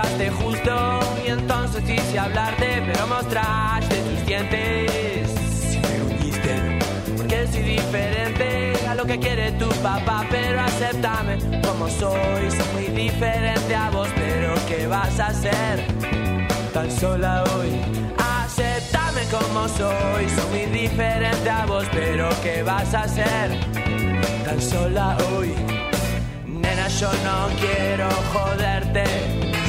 Justo, y entonces quise hablarte, pero mostraste tus dientes. Y me uniste, porque soy diferente a lo que quiere tu papá, pero acéptame como soy. Soy muy diferente a vos, pero ¿qué vas a hacer? tan sola hoy. Aceptame como soy, soy muy diferente a vos, pero ¿qué vas a hacer? Tan sola hoy. Nena, yo no quiero joderte,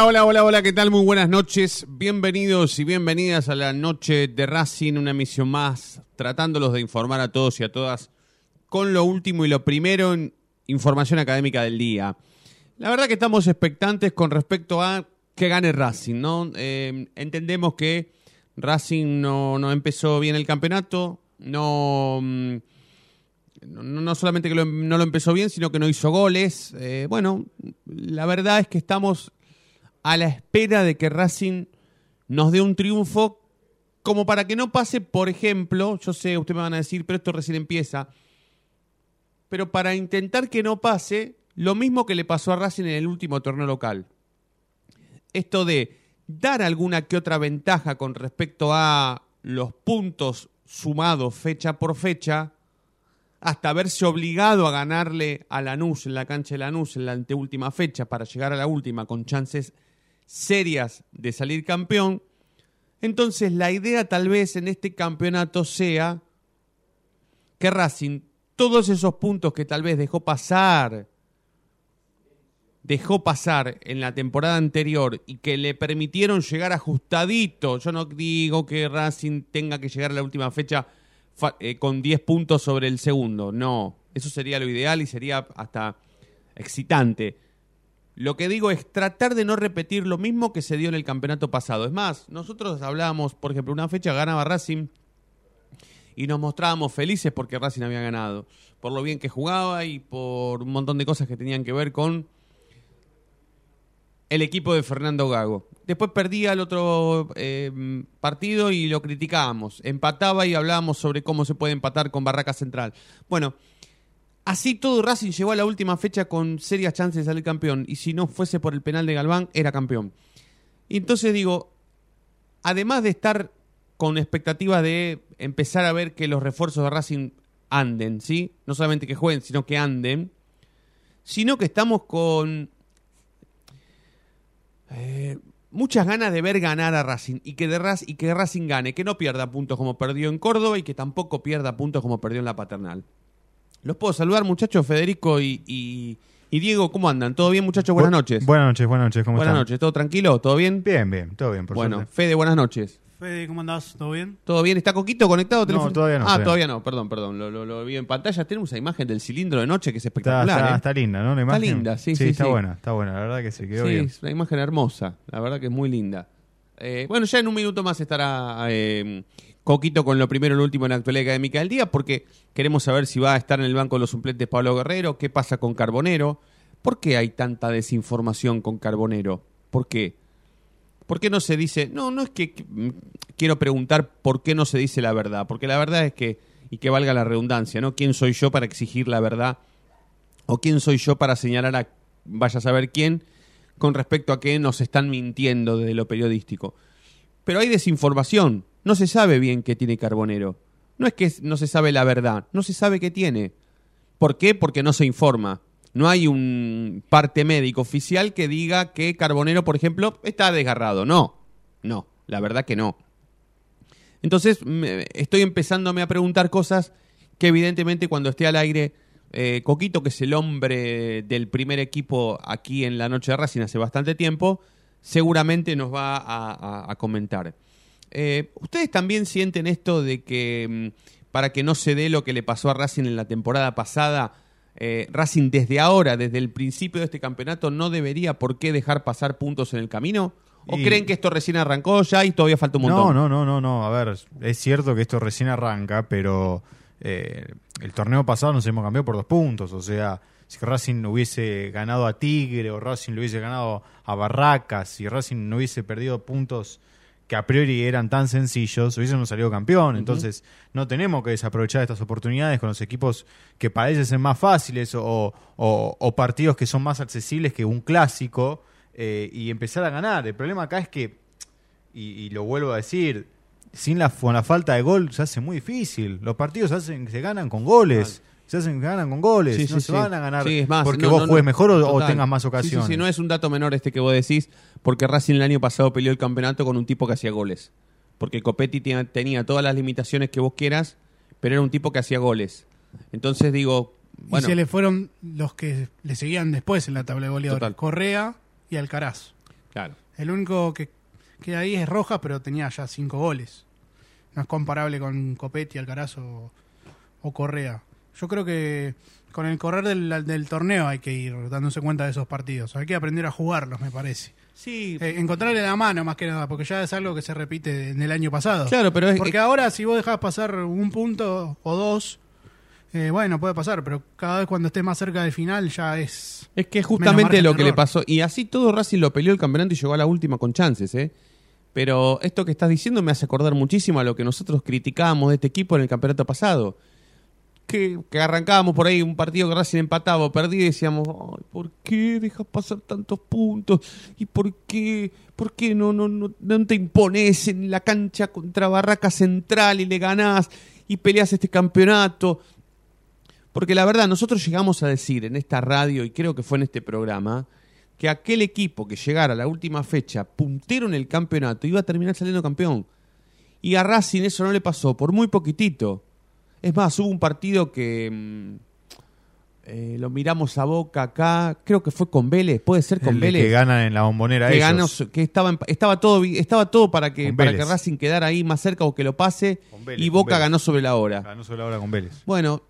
Hola, hola, hola, hola, ¿qué tal? Muy buenas noches. Bienvenidos y bienvenidas a la noche de Racing, una emisión más, tratándolos de informar a todos y a todas con lo último y lo primero en información académica del día. La verdad que estamos expectantes con respecto a que gane Racing, ¿no? Eh, entendemos que Racing no, no empezó bien el campeonato, no... mm, no, no solamente que lo- no lo empezó bien, sino que no hizo goles. Eh, bueno, la verdad es que estamos a la espera de que Racing nos dé un triunfo como para que no pase, por ejemplo, yo sé, ustedes me van a decir, pero esto recién empieza, pero para intentar que no pase lo mismo que le pasó a Racing en el último torneo local. Esto de dar alguna que otra ventaja con respecto a los puntos sumados fecha por fecha, hasta verse obligado a ganarle a Lanús en la cancha de Lanús en la anteúltima fecha para llegar a la última con chances serias de salir campeón. Entonces la idea tal vez en este campeonato sea que Racing, todos esos puntos que tal vez dejó pasar, dejó pasar en la temporada anterior y que le permitieron llegar ajustadito, yo no digo que Racing tenga que llegar a la última fecha eh, con 10 puntos sobre el segundo, no, eso sería lo ideal y sería hasta excitante. Lo que digo es tratar de no repetir lo mismo que se dio en el campeonato pasado. Es más, nosotros hablábamos, por ejemplo, una fecha ganaba Racing y nos mostrábamos felices porque Racing había ganado, por lo bien que jugaba y por un montón de cosas que tenían que ver con el equipo de Fernando Gago. Después perdía el otro eh, partido y lo criticábamos. Empataba y hablábamos sobre cómo se puede empatar con Barraca Central. Bueno, así todo Racing llegó a la última fecha con serias chances de salir campeón. Y si no fuese por el penal de Galván, era campeón. Y entonces digo, además de estar con expectativa de empezar a ver que los refuerzos de Racing anden, ¿sí? No solamente que jueguen, sino que anden. Sino que estamos con eh, muchas ganas de ver ganar a Racing y que, de y que Racing gane, que no pierda puntos como perdió en Córdoba y que tampoco pierda puntos como perdió en la Paternal. Los puedo saludar, muchachos, Federico y, Diego, ¿cómo andan? ¿Todo bien, muchachos? Buenas noches. Buenas noches, buenas noches, ¿cómo Buenas noches, ¿todo tranquilo? ¿Todo bien? Bien, bien, todo bien, por Bueno, Fede, buenas noches. Fede, ¿cómo andás? ¿Todo bien? ¿Todo bien? ¿Está Coquito conectado? No, todavía no. Ah, todavía no, perdón, perdón. Lo, vi en pantalla. Tenemos esa imagen del cilindro de noche que es espectacular. Está, ¿eh? linda, ¿no? La imagen. Está linda, sí, sí. está buena, está buena. La verdad que se quedó bien. Sí, es una imagen hermosa. La verdad que es muy linda. Eh, bueno, ya en un minuto más estará eh, Coquito con lo primero y lo último en la actualidad académica del día, porque queremos saber si va a estar en el banco de los suplentes Pablo Guerrero, qué pasa con Carbonero, por qué hay tanta desinformación con Carbonero, por qué. ¿Por qué no se dice? No, no es que quiero preguntar por qué no se dice la verdad, porque la verdad es que, y que valga la redundancia, ¿no? ¿Quién soy yo para exigir la verdad? ¿O quién soy yo para señalar a vaya a saber quién con respecto a que nos están mintiendo desde lo periodístico? Pero hay desinformación, no se sabe bien qué tiene Carbonero. No es que no se sabe la verdad, no se sabe qué tiene. ¿Por qué? Porque no se informa. No hay un parte médico oficial que diga que Carbonero, por ejemplo, está desgarrado. No, no, la verdad que no. Entonces estoy empezándome a preguntar cosas que evidentemente cuando esté al aire, eh, Coquito, que es el hombre del primer equipo aquí en la noche de Racing hace bastante tiempo, seguramente nos va a, comentar. Eh, ¿Ustedes también sienten esto de que mm, para que no se dé lo que le pasó a Racing en la temporada pasada, eh, Racing desde ahora, desde el principio de este campeonato, no debería por qué dejar pasar puntos en el camino? ¿O creen que esto recién arrancó ya y todavía falta un montón? No, no, no, no, no. A ver, es cierto que esto recién arranca, pero eh, el torneo pasado nos hemos cambiado por dos puntos. O sea, si Racing hubiese ganado a Tigre o Racing lo hubiese ganado a Barracas, si Racing no hubiese perdido puntos que a priori eran tan sencillos, hubiésemos salido campeón. Entonces, no tenemos que desaprovechar estas oportunidades con los equipos que parecen ser más fáciles o, partidos que son más accesibles que un clásico eh, y empezar a ganar. El problema acá es que, y, lo vuelvo a decir, sin la, con la falta de gol se hace muy difícil. Los partidos se, hacen, se ganan con goles se hacen ganan con goles, no se van a ganar porque vos juegues mejor o, tengas más ocasiones. Sí, no es un dato menor este que vos decís, porque Racing el año pasado peleó el campeonato con un tipo que hacía goles. Porque Copetti tenía, todas las limitaciones que vos quieras, pero era un tipo que hacía goles. Entonces digo, bueno. Y se le fueron los que le seguían después en la tabla de goleadores, Correa y Alcaraz. Claro. El único que queda ahí es Rojas, pero tenía ya cinco goles. No es comparable con Copetti, Alcaraz o Correa. Yo creo que con el correr del, torneo hay que ir dándose cuenta de esos partidos. Hay que aprender a jugarlos, me parece. Sí. Eh, encontrarle la mano más que nada, porque ya es algo que se repite en el año pasado. Claro, pero es, Porque ahora si vos dejás pasar un punto o dos, eh, bueno, puede pasar, pero cada vez cuando estés más cerca del final ya es... Es que justamente lo que le pasó. Y así todo Racing lo peleó el campeonato y llegó a la última con chances, ¿eh? Pero esto que estás diciendo me hace acordar muchísimo a lo que nosotros criticábamos de este equipo en el campeonato pasado que, que arrancábamos por ahí un partido que Racing empataba o perdía y decíamos, Ay, ¿por qué dejas pasar tantos puntos? ¿Y por qué, por qué no, no, no, no te impones en la cancha contra Barraca Central y le ganás y peleas este campeonato? Porque la verdad, nosotros llegamos a decir en esta radio, y creo que fue en este programa, que aquel equipo que llegara a la última fecha puntero en el campeonato iba a terminar saliendo campeón. Y a Racing eso no le pasó, por muy poquitito. Es más, hubo un partido que mm, eh, lo miramos a boca acá, creo que fue con Vélez, puede ser con El Vélez. que ganan en la bombonera que, ellos. ganó- que estaba, estaba todo estaba todo para que, para que. Racing quedara ahí más cerca o que lo pase Vélez, y Boca ganó sobre la hora. Ganó sobre la hora con Vélez. Bueno,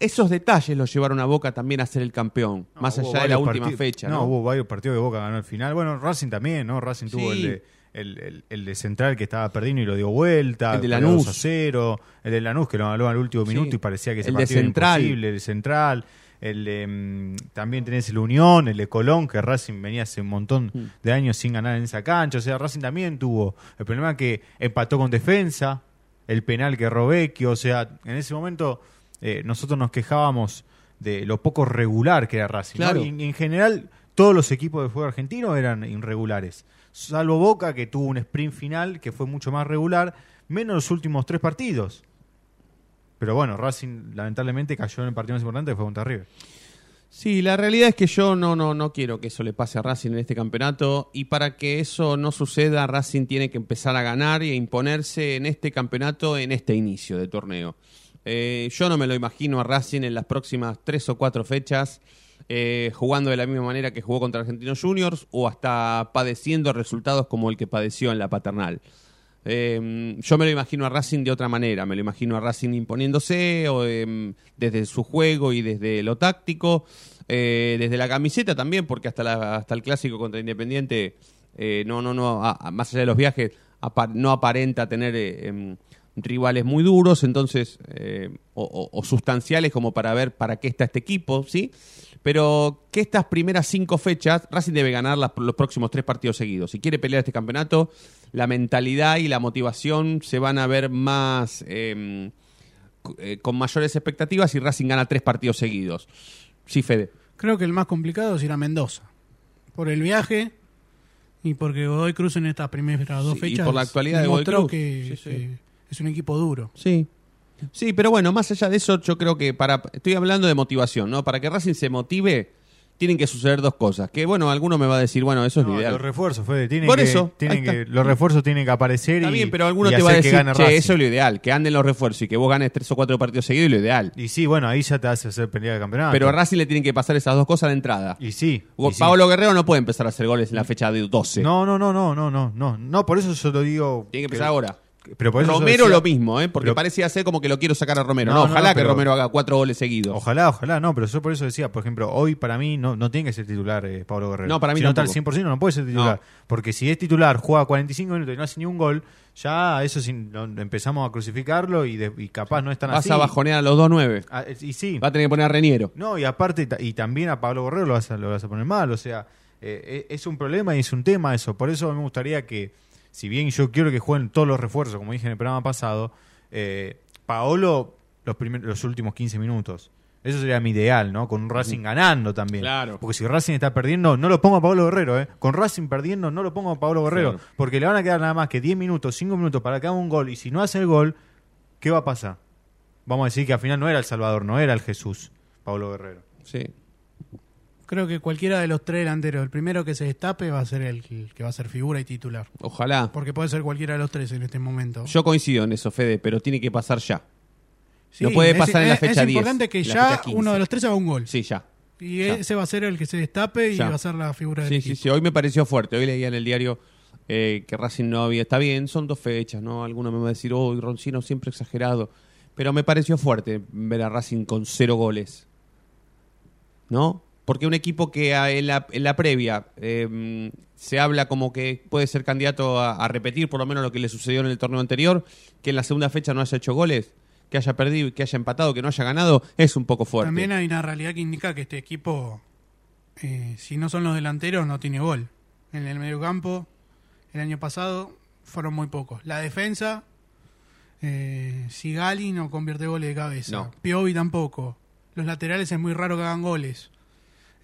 esos detalles los llevaron a Boca también a ser el campeón, No, más allá de la última fecha. No, ¿no? hubo varios partidos que Boca ganó al final. Bueno, Racing también, ¿no? Racing tuvo el de, el, el- el de Central que estaba perdiendo y lo dio vuelta. El de Lanús. 2 a 0. El de Lanús que lo ganó al último Sí. minuto y parecía que de partido era Central. imposible. El de Central. El de, mm, también tenés el Unión, el de Colón, que Racing venía hace un montón Mm. de años sin ganar en esa cancha. O sea, Racing también tuvo. El problema es que empató con defensa, el penal que Robecchio. O sea, en ese momento eh, nosotros nos quejábamos de lo poco regular que era Racing. ¿no? Claro. Y en- en general, todos los equipos de fútbol argentino eran irregulares. Salvo Boca, que tuvo un sprint final que fue mucho más regular, menos los últimos tres partidos. Pero bueno, Racing lamentablemente cayó en el partido más importante que fue contra River. Sí, la realidad es que yo no, no, no quiero que eso le pase a Racing en este campeonato y para que eso no suceda, Racing tiene que empezar a ganar y a imponerse en este campeonato en este inicio de torneo. Eh, yo no me lo imagino a Racing en las próximas tres o cuatro fechas eh, jugando de la misma manera que jugó contra Argentinos Juniors o hasta padeciendo resultados como el que padeció en la paternal. Eh, yo me lo imagino a Racing de otra manera, me lo imagino a Racing imponiéndose o, eh, desde su juego y desde lo táctico, eh, desde la camiseta también, porque hasta, la- hasta el clásico contra Independiente, eh, no, no, no, más allá de los viajes, no aparenta tener eh, em, rivales muy duros, entonces, eh, o, o- o sustanciales como para ver para qué está este equipo, ¿sí? Pero que estas primeras cinco fechas, Racing debe ganar las- los próximos tres partidos seguidos. Si quiere pelear este campeonato, la mentalidad y la motivación se van a ver más eh, cu- eh, con mayores expectativas si Racing gana tres partidos seguidos. Sí, Fede. Creo que el más complicado es ir a Mendoza. Por el viaje y porque Godoy Cruz en estas primeras dos Sí, y fechas por la actualidad de Godoy Cruz. que, Sí, sí. que es un equipo duro. Sí. Sí, pero bueno, más allá de eso, yo creo que para. Estoy hablando de motivación, ¿no? Para que Racing se motive, tienen que suceder dos cosas. Que bueno, alguno me va a decir, bueno, eso es lo ideal. los refuerzos, Fede, tienen Por que, eso, tienen que- los refuerzos tienen que aparecer Está y, bien, pero alguno te va a que decir, gane che, Racing". eso es lo ideal, que anden los refuerzos y que vos ganes tres o cuatro partidos seguidos, es lo ideal. Y sí, bueno, ahí ya te hace hacer pelea de campeonato. Pero a Racing le tienen que pasar esas dos cosas de entrada. Y sí. Y sí. Paolo Guerrero no puede empezar a hacer goles en la fecha de 12. No, no, no, no, no, no, no. No, por eso yo lo digo. Tiene que empezar ahora. Pero por eso yo Romero decía- lo mismo, ¿eh? Porque Pero- parecía ser como que lo quiero sacar a Romero. No, No, no, ojalá no, que Romero haga cuatro goles seguidos. Ojalá, ojalá, no, pero yo por eso decía, por ejemplo, hoy para mí no, no tiene que ser titular eh, Pablo Guerrero. No, para mí si no está al tampoco. 100% no puede ser titular. Porque si es titular, juega 45 minutos y no hace ni un gol, ya eso empezamos a crucificarlo y, de- y capaz no es tan Vas así. a bajonear a los 2-9. Ah, eh, y sí. Va a tener que poner a Reniero. No, y aparte, y también a Pablo Guerrero lo vas a, lo vas a poner mal. O sea, eh, es un problema y es un tema eso. Por eso me gustaría que, si bien yo quiero que jueguen todos los refuerzos, como dije en el programa pasado, eh, Paolo los, primer- los últimos 15 minutos. Eso sería mi ideal, ¿no? Con un Racing ganando también. Claro. Porque si Racing está perdiendo, no lo pongo a Pablo Guerrero, ¿eh? Con Racing perdiendo, no lo pongo a Pablo Guerrero. Claro. Porque le van a quedar nada más que 10 minutos, 5 minutos para que haga un gol. Y si no hace el gol, ¿qué va a pasar? Vamos a decir que al final no era el Salvador, no era el Jesús, Pablo Guerrero. Sí. Creo que cualquiera de los tres delanteros, el primero que se destape va a ser el que que va a ser figura y titular. Ojalá. Porque puede ser cualquiera de los tres en este momento. Yo coincido en eso, Fede, pero tiene que pasar ya. Sí, no puede es- pasar en la es- fecha Es 10, importante que ya fecha 15. uno de los tres haga un gol. Sí, ya. Y Ya. ese va a ser el que se destape y Ya. va a ser la figura del Sí, equipo. sí, sí. Hoy me pareció fuerte. Hoy leía en el diario eh, que Racing no había. Está bien, son dos fechas, ¿no? Alguno me va a decir, oh, Roncino siempre exagerado. Pero me pareció fuerte ver a Racing con cero goles. ¿No? Porque un equipo que a- en la, en la previa eh, se habla como que puede ser candidato a, a repetir por lo menos lo que le sucedió en el torneo anterior, que en la segunda fecha no haya hecho goles, que haya perdido y que haya empatado, que no haya ganado, es un poco fuerte. También hay una realidad que indica que este equipo, eh, si no son los delanteros, no tiene gol. En el mediocampo, el año pasado, fueron muy pocos. La defensa Eh, Sigali no convierte goles de cabeza. No. Piovi tampoco. Los laterales es muy raro que hagan goles.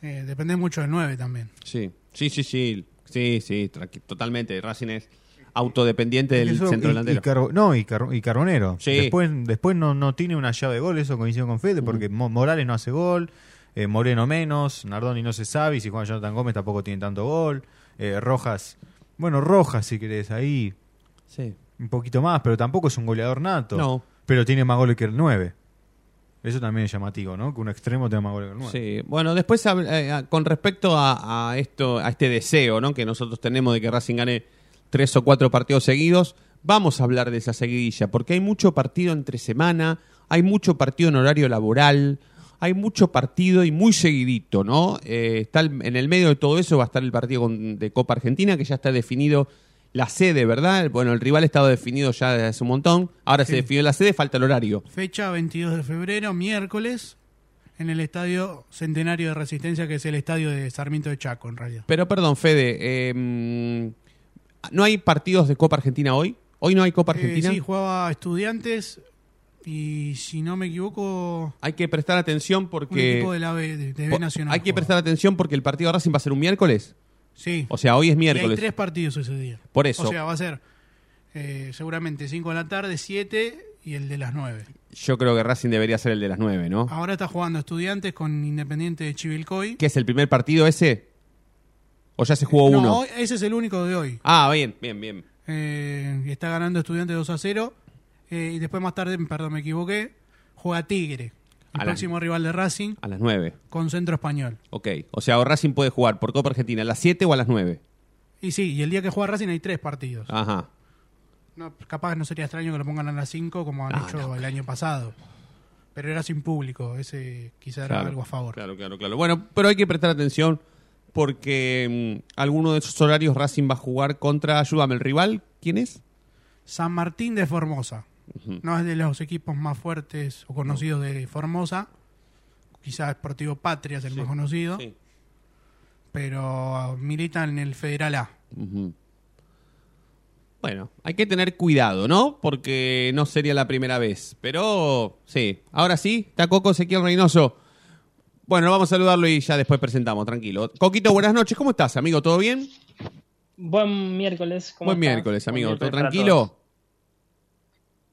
Eh, depende mucho del 9 también. Sí, sí, sí, sí, sí, sí, totalmente. Racing es autodependiente del Eso, centro y- delantero. y Carbo- no, y, Car- y Carbonero. Sí. Después, después no, no tiene una llave de gol, eso coincido con Fede, porque Mo- Morales no hace gol, eh, Moreno menos, Nardoni no se sabe, y si Juan Jonathan Gómez tampoco tiene tanto gol. eh, Rojas, bueno, Rojas si querés, ahí Sí. un poquito más, pero tampoco es un goleador nato. No. Pero tiene más goles que el 9. Eso también es llamativo, ¿no? Que un extremo tenga más goles que el 9. Sí, bueno, después eh, a- con respecto a, a esto, a este deseo, ¿no? Que nosotros tenemos de que Racing gane tres o cuatro partidos seguidos, vamos a hablar de esa seguidilla, porque hay mucho partido entre semana, hay mucho partido en horario laboral, hay mucho partido y muy seguidito, ¿no? Eh, está en el medio de todo eso va a estar el partido con- de Copa Argentina, que ya está definido la sede, ¿verdad? Bueno, el rival estaba definido ya desde hace un montón, ahora se definió la sede, falta el horario. Fecha 22 de febrero, miércoles, en el Estadio Centenario de Resistencia, que es el estadio de Sarmiento de Chaco, en realidad. Pero perdón, Fede, eh, ¿no hay partidos de Copa Argentina hoy? ¿Hoy no hay Copa Eh, Argentina? sí, jugaba Estudiantes y, si no me equivoco, Hay que prestar atención un porque... equipo de la B, de, Nacional. hay que prestar atención porque el partido de Racing va a ser un miércoles. Sí. O sea, hoy es Y hay miércoles. tres partidos ese día. Por eso. O sea, va a ser eh, seguramente 5 de la tarde, 7 y el de las 9. Yo creo que Racing debería ser el de las nueve, ¿no? Ahora está jugando Estudiantes con Independiente de Chivilcoy. ¿Qué es el primer partido ese? ¿O ya se jugó no, uno? hoy- ese es el único de hoy. Ah, bien, bien, bien. Eh, está ganando Estudiantes 2 a 0. Eh, y después más tarde, perdón, me equivoqué, juega Tigre, el próximo rival de Racing, A las nueve. con Centro Español. Ok. O sea, o Racing puede jugar por Copa Argentina a las siete o a las nueve. Y sí, y el día que juega Racing hay tres partidos. Ajá. No, capaz no sería extraño que lo pongan a las 5 como han No, hecho no. el año pasado. Pero era sin público, ese quizá era algo a favor. Claro, claro, claro. Bueno, pero hay que prestar atención porque mm, alguno de esos horarios Racing va a jugar contra, ayúdame, el rival, ¿quién es? San Martín de Formosa. No es de los equipos más fuertes o conocidos de Formosa. Quizás Sportivo Patria es el más conocido. Sí. Pero milita en el Federal A. Bueno, hay que tener cuidado, ¿no? Porque no sería la primera vez. Pero sí, ahora sí, está Coco Ezequiel Reynoso. Bueno, vamos a saludarlo y ya después presentamos, tranquilo. Coquito, buenas noches, ¿cómo estás, amigo? ¿Todo bien? Buen miércoles. ¿cómo Buen estás? miércoles, Buen amigo. ¿Todo miércoles para tranquilo?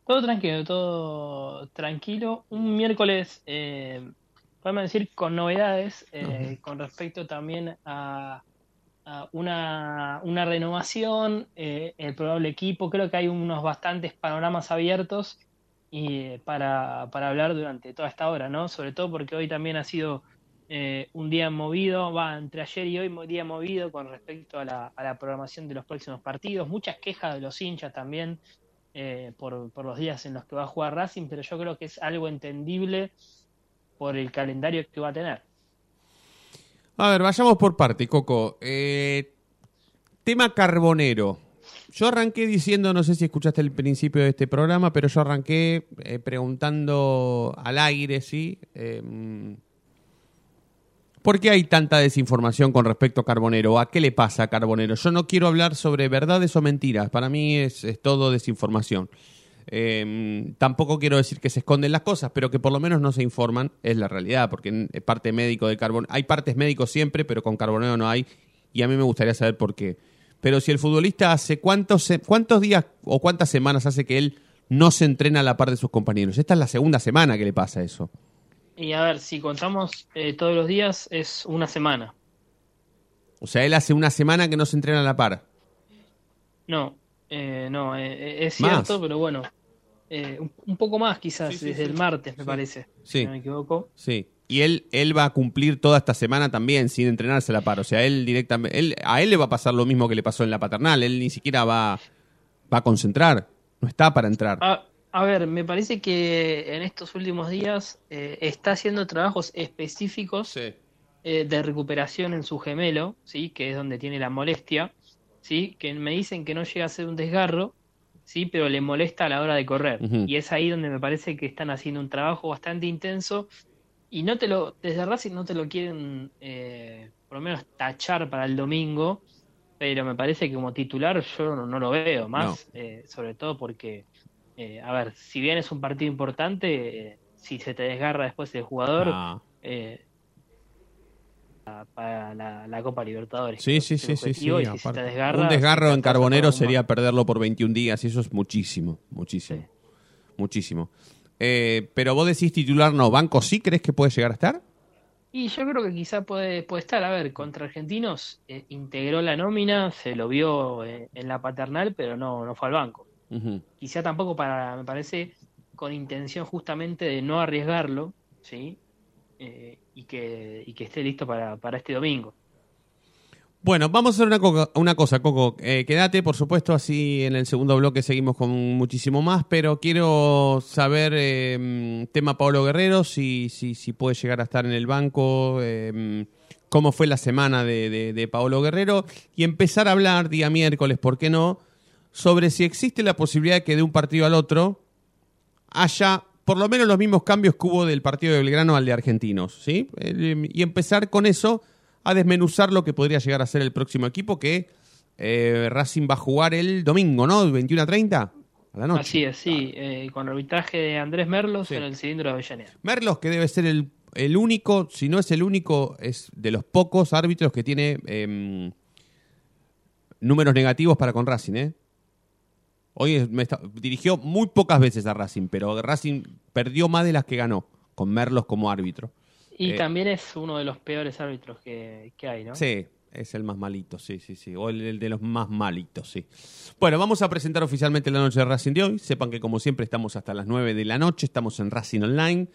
Todo tranquilo, todo tranquilo. Un miércoles, eh, podemos decir, con novedades eh, con respecto también a, a una, una renovación, eh, el probable equipo. Creo que hay unos bastantes panoramas abiertos y eh, para, para hablar durante toda esta hora, ¿no? Sobre todo porque hoy también ha sido eh, un día movido, va entre ayer y hoy, día movido con respecto a la, a la programación de los próximos partidos. Muchas quejas de los hinchas también eh, por, los días en los que va a jugar Racing, pero yo creo que es algo entendible por el calendario que va a tener. A ver, vayamos por parte, Coco. Eh, tema carbonero. Yo arranqué diciendo, no sé si escuchaste el principio de este programa, pero yo arranqué eh, preguntando al aire, ¿sí? ¿Por qué hay tanta desinformación con respecto a Carbonero? ¿A qué le pasa a Carbonero? Yo no quiero hablar sobre verdades o mentiras. Para mí es, es todo desinformación. Eh, tampoco quiero decir que se esconden las cosas, pero que por lo menos no se informan, es la realidad, porque en parte médico de Carbonero, hay partes médicos siempre, pero con Carbonero no hay, y a mí me gustaría saber por qué. Pero si el futbolista hace cuántos, cuántos días o cuántas semanas hace que él no se entrena a la par de sus compañeros, esta es la segunda semana que le pasa eso. Y a ver, si contamos eh, todos los días, es una semana. O sea, él hace una semana que no se entrena a la par. No, eh, no, eh, eh, es Más. cierto, pero bueno, eh, un, un poco más quizás, Sí, sí, desde sí. el martes, me Sí. parece, Sí. si no me equivoco. Sí. Y él, él va a cumplir toda esta semana también sin entrenarse a la par. O sea, él directamente, él, a él le va a pasar lo mismo que le pasó en la paternal. Él ni siquiera va, va a concentrar. No está para entrar. A, a ver, me parece que en estos últimos días eh, está haciendo trabajos específicos Sí. eh, de recuperación en su gemelo, ¿sí? que es donde tiene la molestia, ¿sí? que me dicen que no llega a ser un desgarro, ¿sí? pero le molesta a la hora de correr. Y es ahí donde me parece que están haciendo un trabajo bastante intenso y no te lo, desde Racing no te lo quieren eh, por lo menos tachar para el domingo, pero me parece que como titular yo no, no lo veo más, eh, sobre todo porque eh, a ver, si bien es un partido importante, eh, si se te desgarra después el jugador, Ah. eh, para la, la Copa Libertadores. Sí, sí, sí, sí, si se aparte. te desgarra, un desgarro en Carbonero sería perderlo por 21 días y eso es muchísimo, muchísimo, Sí. muchísimo. Eh, pero vos decís titular no, ¿Banco sí crees que puede llegar a estar? Y yo creo que quizá puede, puede estar, a ver, contra Argentinos eh, integró la nómina, se lo vio eh, en la paternal, pero no, no fue al banco. Quizá tampoco para, me parece, con intención justamente de no arriesgarlo, ¿sí? Eh, y, que, y que esté listo para, para este domingo. Bueno, vamos a hacer una, co- una cosa, Coco. Eh, quédate, por supuesto, así en el segundo bloque seguimos con muchísimo más, pero quiero saber, eh, tema Pablo Guerrero, si, si, si puede llegar a estar en el banco, eh, cómo fue la semana de, de, de Paolo Guerrero, y empezar a hablar día miércoles, ¿por qué no?, sobre si existe la posibilidad de que de un partido al otro haya por lo menos los mismos cambios que hubo del partido de Belgrano al de Argentinos, ¿sí? Eh, Y empezar con eso a desmenuzar lo que podría llegar a ser el próximo equipo que eh, Racing va a jugar el domingo, ¿no? 21 a 30 a la noche. Así es, sí, eh, con arbitraje de Andrés Merlos Sí. en el cilindro de Avellaneda. Merlos, que debe ser el, el único, si no es el único, es de los pocos árbitros que tiene em, números negativos para con Racing, ¿eh? Hoy me está- dirigió muy pocas veces a Racing, pero Racing perdió más de las que ganó, con Merlos como árbitro. Y Eh, también es uno de los peores árbitros que, que hay, ¿no? Sí, es el más malito, sí, sí, sí. O el, el de los más malitos, sí. Bueno, vamos a presentar oficialmente la noche de Racing de hoy. Sepan que como siempre estamos hasta las 9 de la noche, estamos en Racing Online,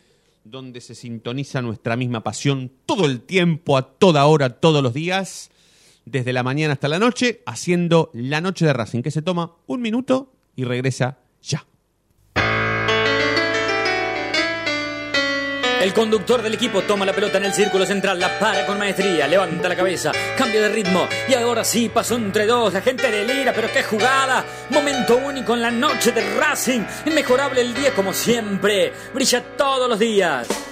donde se sintoniza nuestra misma pasión todo el tiempo, a toda hora, todos los días, desde la mañana hasta la noche, haciendo la noche de Racing, que se toma un minuto y regresa ya. El conductor del equipo toma la pelota en el círculo central, la para con maestría, levanta la cabeza, cambia de ritmo y ahora sí pasó entre dos, la gente delira, pero qué jugada, momento único en la noche de Racing, inmejorable el día como siempre, brilla todos los días.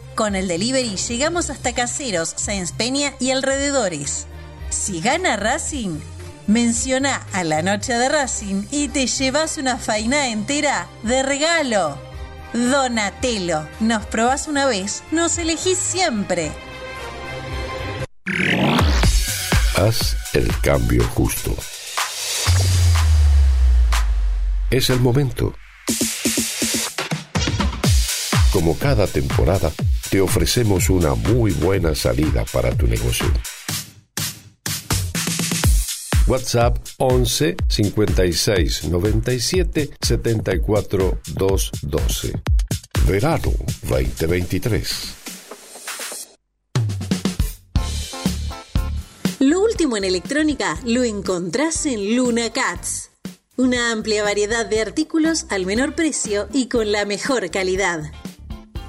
Con el delivery llegamos hasta Caseros, Sáenz Peña y alrededores. Si gana Racing, menciona a la noche de Racing y te llevas una faina entera de regalo. Donatello, nos probás una vez, nos elegís siempre. Haz el cambio justo. Es el momento. Como cada temporada, te ofrecemos una muy buena salida para tu negocio. WhatsApp 11 56 97 74 212. Verano 2023. Lo último en electrónica lo encontrás en Luna Cats. Una amplia variedad de artículos al menor precio y con la mejor calidad.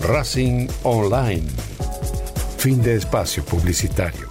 Racing Online. Fin de espacio publicitario.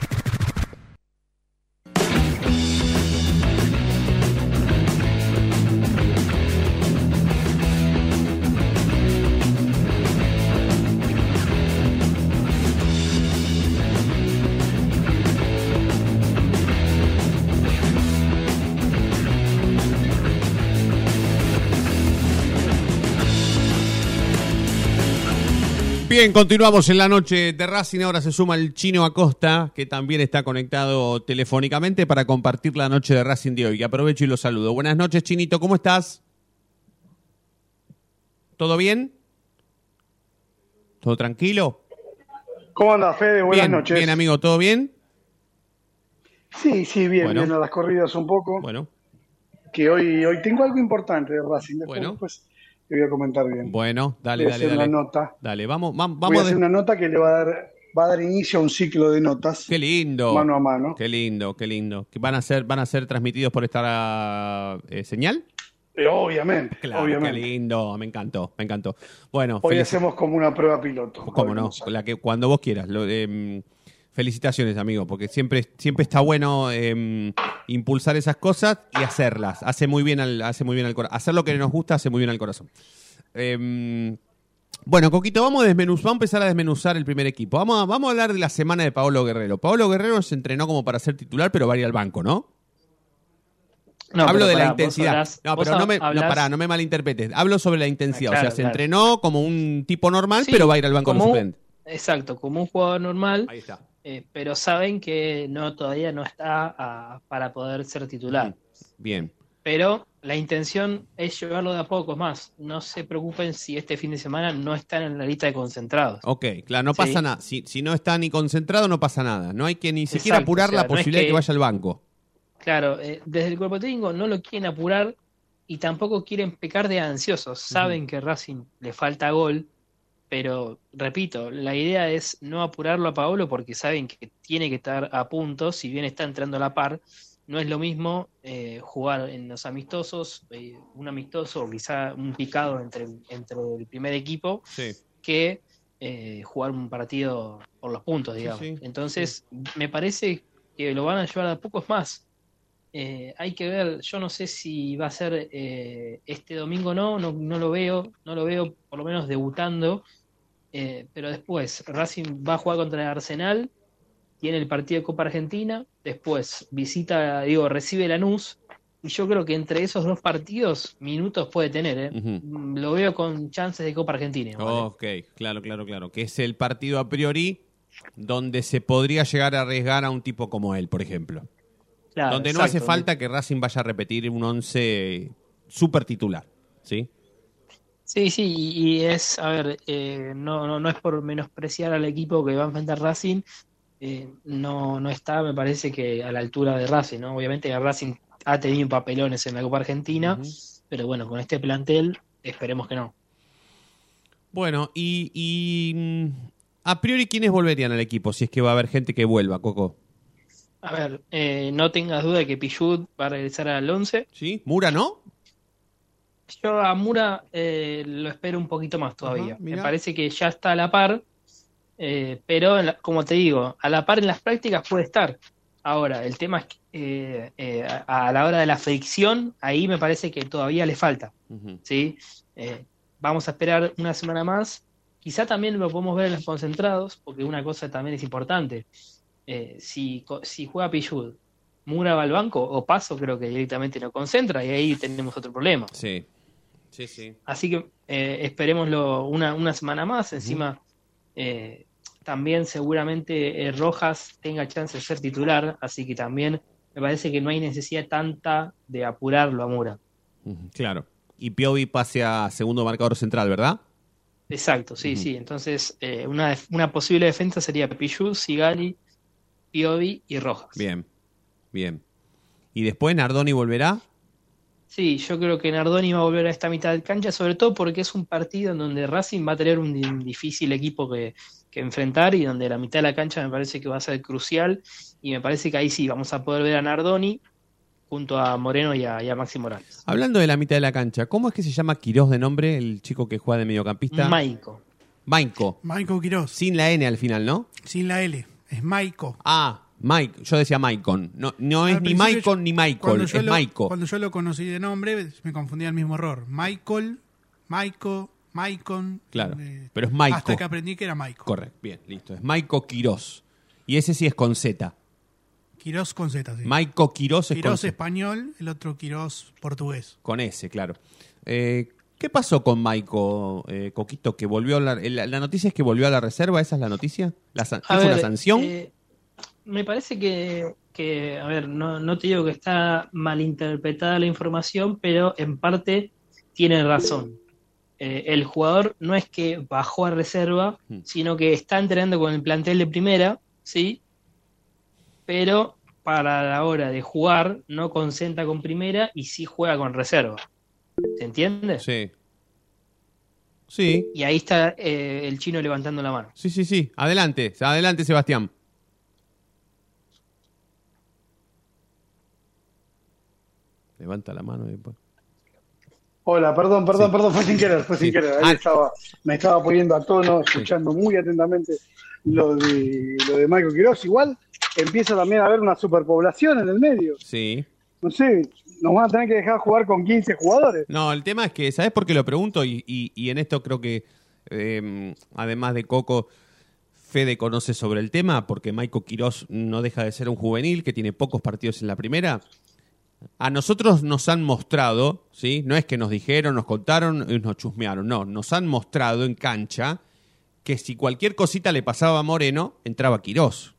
Bien, continuamos en la noche de Racing. Ahora se suma el chino Acosta, que también está conectado telefónicamente para compartir la noche de Racing de hoy. Aprovecho y lo saludo. Buenas noches, Chinito, ¿cómo estás? ¿Todo bien? ¿Todo tranquilo? ¿Cómo anda, Fede? Buenas bien, noches. Bien, amigo, ¿todo bien? Sí, sí, bien, Bueno. bien a las corridas un poco. Bueno, Que hoy, hoy tengo algo importante de Racing. Después, Bueno. después te voy a comentar bien. bueno, dale, voy a dale, hacer dale. una nota. Dale, vamos, vam- voy vamos. a hacer de- una nota que le va a dar, va a dar inicio a un ciclo de notas. Qué lindo. Mano a mano. Qué lindo, qué lindo. ¿Que van a ser, van a ser transmitidos por esta eh, señal? Eh, obviamente, Claro, obviamente. qué lindo, me encantó, me encantó. Bueno, Hoy hacemos como una prueba piloto. Cómo no, la que cuando vos quieras. Lo, em, felicitaciones, amigo, porque siempre, siempre está bueno em, impulsar esas cosas y hacerlas. Hace muy bien al, hace muy bien al corazón. Hacer lo que nos gusta hace muy bien al corazón. Em, bueno, Coquito, vamos a, desmenuz- vamos a empezar a desmenuzar el primer equipo. Vamos a, vamos a hablar de la semana de Paolo Guerrero. Paolo Guerrero se entrenó como para ser titular, pero va a ir al banco, ¿no? No, Hablo de la pará, intensidad. hablás- no, pero no me, no, pará, no me malinterpretes. Hablo sobre la intensidad. Ah, o sea, claro, se claro. entrenó como un tipo normal, Sí, pero va a ir al banco como suplente. Exacto, como un jugador normal, Ahí está. Eh, pero saben que no todavía no está para poder ser titular. Bien. Pero la intención es llevarlo de a pocos más. No se preocupen si este fin de semana no están en la lista de concentrados. Ok, claro, no Sí. pasa nada. Si, si no está ni concentrado, no pasa nada. No hay que ni siquiera Exacto, apurar o sea, la no es posibilidad de que- que vaya al banco. Claro, eh, desde el cuerpo técnico no lo quieren apurar y tampoco quieren pecar de ansiosos. Saben que Racing le falta gol, pero repito, la idea es no apurarlo a Paolo porque saben que tiene que estar a punto, si bien está entrando a la par. No es lo mismo eh, jugar en los amistosos, eh, un amistoso o quizá un picado entre, entre el primer equipo, Sí. que eh, jugar un partido por los puntos, digamos. sí, Entonces, me parece que lo van a llevar a pocos más. Eh, hay que ver, yo no sé si va a ser eh, este domingo o no, no, no lo veo, no lo veo por lo menos debutando, eh, pero después Racing va a jugar contra el Arsenal, tiene el partido de Copa Argentina, después visita, digo, recibe Lanús, y yo creo que entre esos dos partidos minutos puede tener, ¿eh? Mm, Lo veo con chances de Copa Argentina. ¿eh? Ok, claro, claro, claro. Que es el partido a priori donde se podría llegar a arriesgar a un tipo como él, por ejemplo. Claro, donde no exacto, hace falta que Racing vaya a repetir un 11 super titular. ¿Sí? Sí, sí, y, es, a ver, eh, no, no, no es por menospreciar al equipo que va a enfrentar Racing, eh, no, no está, me parece que a la altura de Racing, ¿no? Obviamente Racing ha tenido papelones en la Copa Argentina, pero bueno, con este plantel esperemos que no. Bueno, y, y, mm, a priori, ¿quiénes volverían al equipo? Si es que va a haber gente que vuelva, Coco. A ver, eh, no tengas duda de que Pichud va a regresar al 11. ¿Sí? ¿Mura no? Yo a Mura eh, lo espero un poquito más todavía. Ajá. Me parece que ya está a la par, eh, pero en la- como te digo, a la par en las prácticas puede estar. Ahora, el tema es que eh, eh, a, a la hora de la fricción, ahí me parece que todavía le falta. ¿sí? Eh, vamos a esperar una semana más. Quizá también lo podemos ver en los concentrados, porque una cosa también es importante. Eh, si, co- si juega Pichud, Mura va al banco o Paso, creo que directamente no concentra y ahí tenemos otro problema. Sí. Sí, sí. Así que eh, esperémoslo una, una semana más. Encima, eh, también seguramente eh, Rojas tenga chance de ser titular, así que también me parece que no hay necesidad tanta de apurarlo a Mura. Claro. Y Piovi pase a segundo marcador central, ¿verdad? Exacto, sí, sí. Entonces, eh, una, una posible defensa sería Pichu, Sigali, Piovi y Rojas. Bien. Bien. ¿Y después Nardoni volverá? Sí, yo creo que Nardoni va a volver a esta mitad de cancha, sobre todo porque es un partido en donde Racing va a tener un di- difícil equipo que, que enfrentar y donde la mitad de la cancha me parece que va a ser crucial y me parece que ahí sí vamos a poder ver a Nardoni junto a Moreno y a, y a Maxi Morales. Hablando de la mitad de la cancha, ¿cómo es que se llama Quirós de nombre, el chico que juega de mediocampista? Maico. Maico. Maico Quiroz, Sin la N al final, ¿no? sin la L. Es Maico. Ah, Mike. Yo decía Maicon. No, no es ni Maicon yo- ni Michael, es lo- Maico. Cuando yo lo conocí de nombre, me confundía el mismo error. Michael, Maico, Maicon. Claro, eh, pero es Maico. Hasta que aprendí que era Maico. Correcto, bien, listo. Es Maico Quirós. Y ese sí es con Z. Quirós con Z, sí. Maico Quirós es con Quirós Z. español, el otro Quirós portugués. Con S, claro. Eh, ¿Qué pasó con Maico, eh, Coquito, que volvió a la, la, la noticia es que volvió a la reserva? ¿Esa es la noticia? ¿La, ¿Fue una ver, sanción? eh, me parece que, que, a ver, no, no te digo que está malinterpretada la información, pero en parte tiene razón. Eh, el jugador no es que bajó a reserva, Hmm. sino que está entrenando con el plantel de primera, ¿sí? Pero para la hora de jugar no concentra con primera y sí juega con reserva. ¿Se entiende? Sí. Sí, Y ahí está eh, el chino levantando la mano. sí, sí, sí. Adelante, adelante, Sebastián. Levanta la mano y después. Hola, perdón, perdón, Sí. perdón, fue sin querer, fue sin Sí. querer. Ahí Ah. estaba, me estaba poniendo a tono, escuchando muy atentamente lo de, lo de Michael Quiroz. Igual empieza también a haber una superpoblación en el medio. Sí. No sé, nos van a tener que dejar jugar con 15 jugadores. No, el tema es que, ¿sabes por qué lo pregunto? Y, y- y en esto creo que, eh, además de Coco, Fede conoce sobre el tema, porque Maico Quirós no deja de ser un juvenil que tiene pocos partidos en la primera. A nosotros nos han mostrado, ¿sí? No es que nos dijeron, nos contaron y nos chusmearon, no, nos han mostrado en cancha que si cualquier cosita le pasaba a Moreno, entraba Quirós.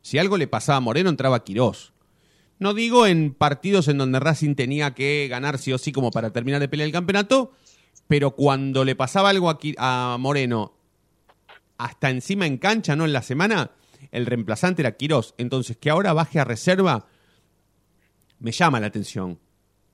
Si algo le pasaba a Moreno, entraba Quirós. No digo en partidos en donde Racing tenía que ganar sí o sí como para terminar de pelear el campeonato, pero cuando le pasaba algo aquí a Moreno, hasta encima en cancha, no en la semana, el reemplazante era Quirós. Entonces, que ahora baje a reserva, me llama la atención.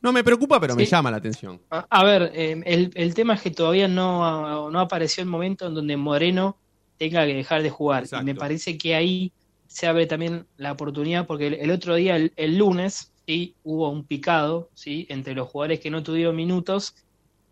No me preocupa, pero me llama la atención. A, a ver, eh, el, el tema es que todavía no, no apareció el momento en donde Moreno tenga que dejar de jugar. Exacto. Y me parece que ahí se abre también la oportunidad, porque el, el otro día, el, el lunes, ¿sí? hubo un picado ¿sí? entre los jugadores que no tuvieron minutos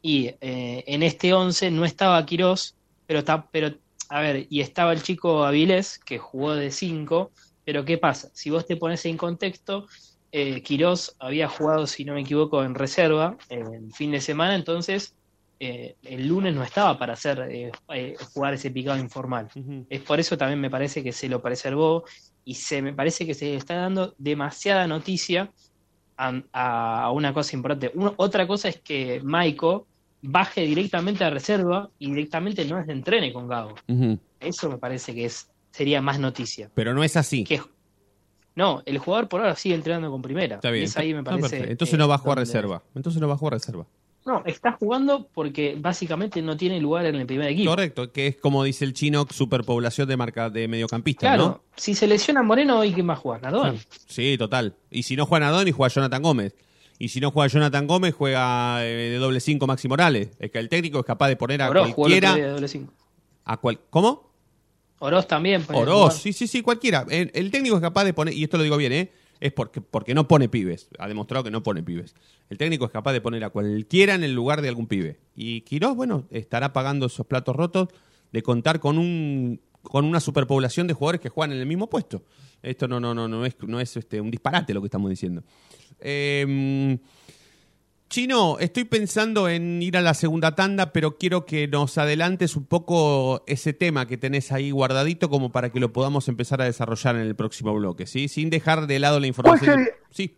y eh, en este 11 no estaba Quirós, pero, está, pero a ver, y estaba el chico Avilés, que jugó de 5, pero ¿qué pasa? Si vos te pones en contexto, eh, Quirós había jugado, si no me equivoco, en reserva en el fin de semana, entonces eh, el lunes no estaba para hacer eh, eh, jugar ese picado informal. Es por eso también me parece que se lo preservó y se me parece que se está dando demasiada noticia a, una cosa importante. Una- otra cosa es que Maiko baje directamente a reserva y directamente no se entrene con. Ujú. Eso me parece que es sería más noticia. Pero no es así. Que, no, el jugador por ahora sigue entrenando con primera. Está bien. Y es ahí me parece. Entonces eh, no va a jugar reserva. Entonces no va a jugar reserva. No, está jugando porque básicamente no tiene lugar en el primer equipo. Correcto, que es como dice el chino, superpoblación de marca de mediocampistas, Claro, ¿no? si se lesiona Moreno, ¿y quién va a jugar? Nardoni. Sí, total. Y si no juega Nadoni, juega Jonathan Gómez. Y si no juega Jonathan Gómez, juega eh, de doble 5 Maxi Morales. Es que el técnico es capaz de poner a otro cualquiera. de doble cinco. A cual, ¿Cómo? Oroz también. puede Oroz, jugar. sí, sí, sí, cualquiera. El, el técnico es capaz de poner, y esto lo digo bien, ¿eh? Es porque, porque no pone pibes. Ha demostrado que no pone pibes. El técnico es capaz de poner a cualquiera en el lugar de algún pibe. Y Quirós, bueno, estará pagando esos platos rotos de contar con un con una superpoblación de jugadores que juegan en el mismo puesto. Esto no, no, no, no es, no es este, un disparate lo que estamos diciendo. Eh, Chino, estoy pensando en ir a la segunda tanda, pero quiero que nos adelantes un poco ese tema que tenés ahí guardadito como para que lo podamos empezar a desarrollar en el próximo bloque, ¿sí? Sin dejar de lado la información. sería? Sí.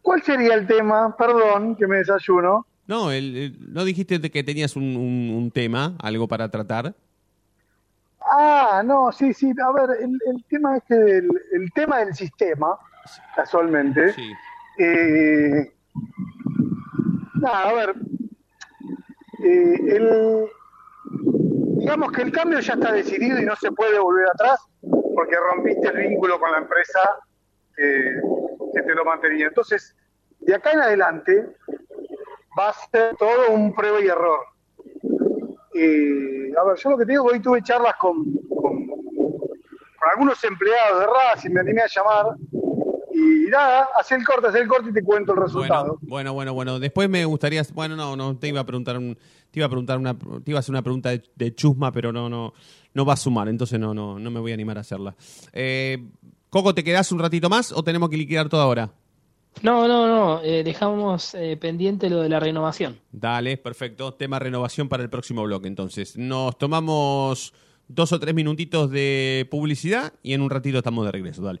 ¿Cuál sería el tema? Perdón, que me desayuno. No, el- el- ¿no dijiste que tenías un, un- un tema, algo para tratar? Ah, no, sí, sí. A ver, el, el tema es que el, el tema del sistema, casualmente. Sí. Eh, nada, a ver. eh, el, digamos que el cambio ya está decidido y no se puede volver atrás porque rompiste el vínculo con la empresa que te lo mantenía. Entonces, de acá en adelante va a ser todo un prueba y error. Eh, a ver, yo lo que te digo, hoy tuve charlas con, con, con algunos empleados de Racing, me animé a llamar y nada, hacé el corte, hacé el corte y te cuento el resultado. Bueno, bueno, bueno. Después me gustaría, bueno, no, no, te iba a preguntar, un- te iba a preguntar una, te iba a hacer una pregunta de, de chusma, pero no, no, no va a sumar, entonces no, no, no me voy a animar a hacerla. Eh, Coco, ¿te quedás un ratito más o tenemos que liquidar todo ahora? No, no, no, eh, dejamos eh, pendiente lo de la renovación. Dale, perfecto. Tema renovación para el próximo bloque. Entonces, nos tomamos dos o tres minutitos de publicidad y en un ratito estamos de regreso. Dale.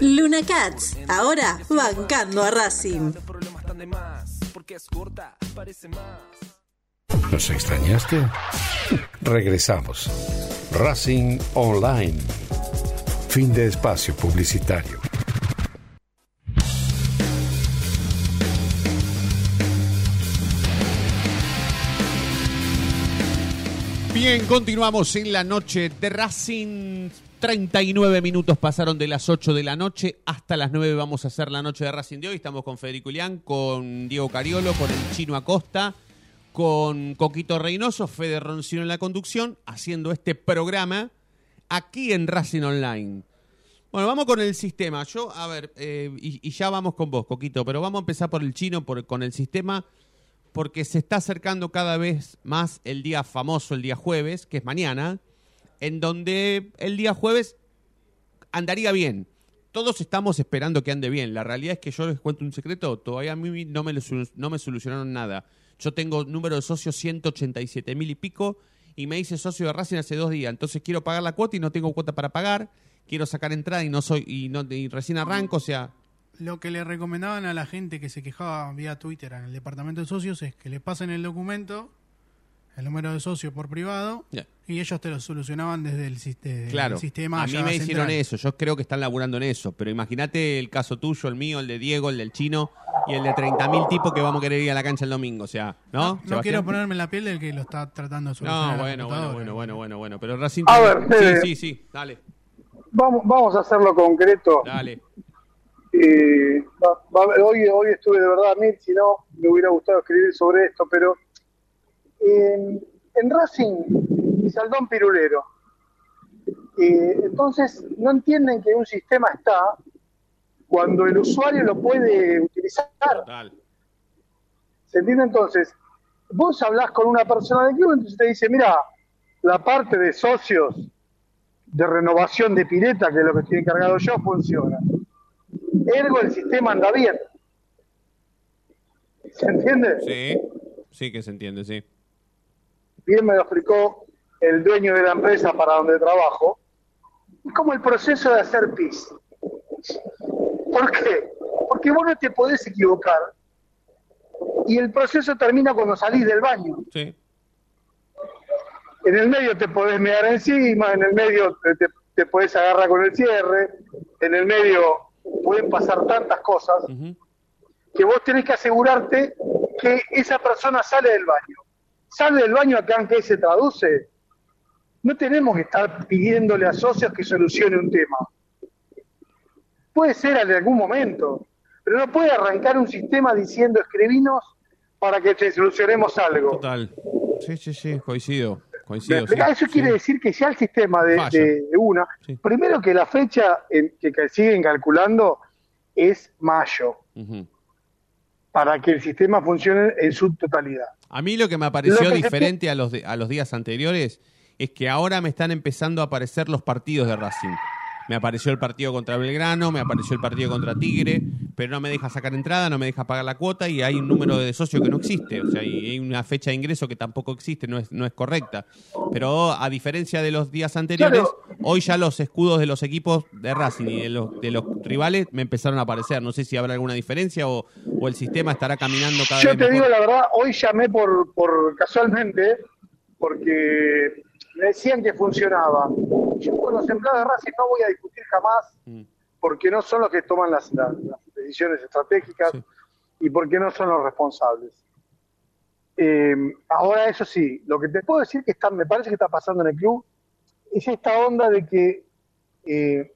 Luna Cats, ahora bancando a Racing. ¿Nos extrañaste? Regresamos. Racing Online. Fin de espacio publicitario. Bien, continuamos en la noche de Racing. 39 minutos pasaron de las 8 de la noche hasta las 9 vamos a hacer la noche de Racing de hoy. Estamos con Federico Ilián, con Diego Cariolo, con el Chino Acosta, con Coquito Reynoso, Fede Roncino en la conducción, haciendo este programa aquí en Racing Online. Bueno, vamos con el sistema. Yo, a ver, eh, y, y ya vamos con vos, Coquito, pero vamos a empezar por el chino, por, con el sistema, porque se está acercando cada vez más el día famoso, el día jueves, que es mañana, en donde el día jueves andaría bien. Todos estamos esperando que ande bien. La realidad es que yo les cuento un secreto, todavía a mí no me, no me solucionaron nada. Yo tengo número de socios 187 mil y pico y me hice socio de Racing hace dos días. Entonces quiero pagar la cuota y no tengo cuota para pagar. Quiero sacar entrada y no soy y, no, y recién arranco. O sea, Lo que le recomendaban a la gente que se quejaba vía Twitter en el departamento de socios es que le pasen el documento, el número de socio por privado, y ellos te lo solucionaban desde el, desde claro, el sistema. a mí me hicieron central. eso. Yo creo que están laburando en eso. Pero imagínate el caso tuyo, el mío, el de Diego, el del chino y el de 30.000 tipos que vamos a querer ir a la cancha el domingo. O sea, ¿no? No quiero ponerme en la piel del que lo está tratando de solucionar. No, bueno, bueno, bueno, bueno, bueno, bueno. Pero Racing. A ver, sí, sí, sí, dale, Vamos, vamos a hacerlo concreto. dale. Eh, va- va- hoy, hoy estuve de verdad a mil, si no, me hubiera gustado escribir sobre esto, pero eh, en Racing, Saldón Pirulero. Eh, entonces, no entienden que un sistema está cuando el usuario lo puede utilizar. Total. ¿Se entiende? Entonces, vos hablás con una persona del club, entonces te dice, mira, la parte de socios de renovación de pileta, que es lo que estoy encargado yo, funciona. Ergo, el sistema anda bien. ¿Se entiende? Sí, sí que se entiende, sí. Bien me lo explicó el dueño de la empresa para donde trabajo. Es como el proceso de hacer pis. ¿Por qué? Porque vos no te podés equivocar y el proceso termina cuando salís del baño. Sí. En el medio te podés mear encima, en el medio te, te- te podés agarrar con el cierre, en el medio pueden pasar tantas cosas que vos tenés que asegurarte que esa persona sale del baño. Sale del baño acá en qué se traduce. No tenemos que estar pidiéndole a socios que solucione un tema. Puede ser en algún momento, pero no puede arrancar un sistema diciendo escribinos para que te solucionemos algo. Total. Sí, sí, sí, coincido. ¿Me Coincido. sí? Eso sí. quiere decir que ya el sistema de, de- de una, primero que la fecha en que, que siguen calculando es mayo, para que el sistema funcione en su totalidad. A mí lo que me apareció Lo que se diferente a los, de- a los días anteriores es que ahora me están empezando a aparecer los partidos de Racing. Me apareció el partido contra Belgrano, me apareció el partido contra Tigre, pero no me deja sacar entrada, no me deja pagar la cuota y hay un número de socio que no existe. O sea, y hay una fecha de ingreso que tampoco existe, no es, no es correcta. Pero a diferencia de los días anteriores, hoy ya los escudos de los equipos de Racing y de los, de los rivales me empezaron a aparecer. No sé si habrá alguna diferencia o, o el sistema estará caminando cada Yo vez te mejor. digo la verdad, hoy llamé por, por casualmente, porque me decían que funcionaba. Yo con los empleados de Racing no voy a discutir jamás, Mm. porque no son los que toman las, las- las decisiones estratégicas y porque no son los responsables. Eh, ahora, eso sí, lo que te puedo decir que está, me parece que está pasando en el club es esta onda de que, eh,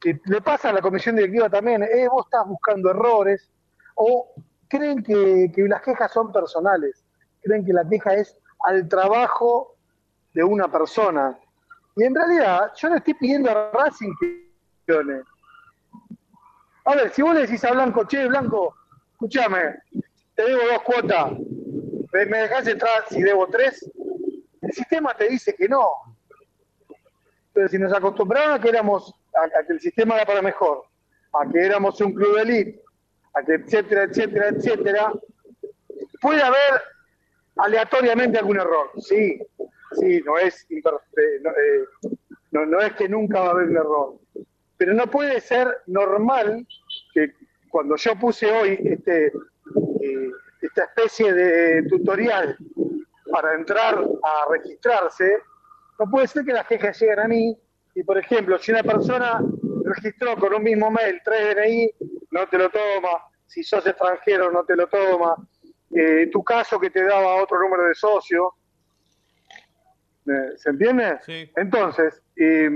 que le pasa a la comisión directiva también, eh, vos estás buscando errores, o creen que, que las quejas son personales, creen que la queja es al trabajo de una persona. Y en realidad, yo le estoy pidiendo a Racing que. A ver, si vos le decís a Blanco, che, Blanco, escúchame, te debo dos cuotas, ¿me, dejás entrar si debo tres? El sistema te dice que no. Pero si nos acostumbraron a que éramos, a, que el sistema era para mejor, a que éramos un club de elite, a que etcétera, etcétera, etcétera, puede haber aleatoriamente algún error. Sí, sí, no es, eh, eh, no, no es que nunca va a haber un error. Pero no puede ser normal que cuando yo puse hoy este, eh, esta especie de tutorial para entrar a registrarse, no puede ser que las quejas lleguen a mí. Y, por ejemplo, si una persona registró con un mismo mail tres DNI, no te lo toma, si sos extranjero no te lo toma, eh, tu caso que te daba otro número de socio, ¿se entiende? Entonces, eh,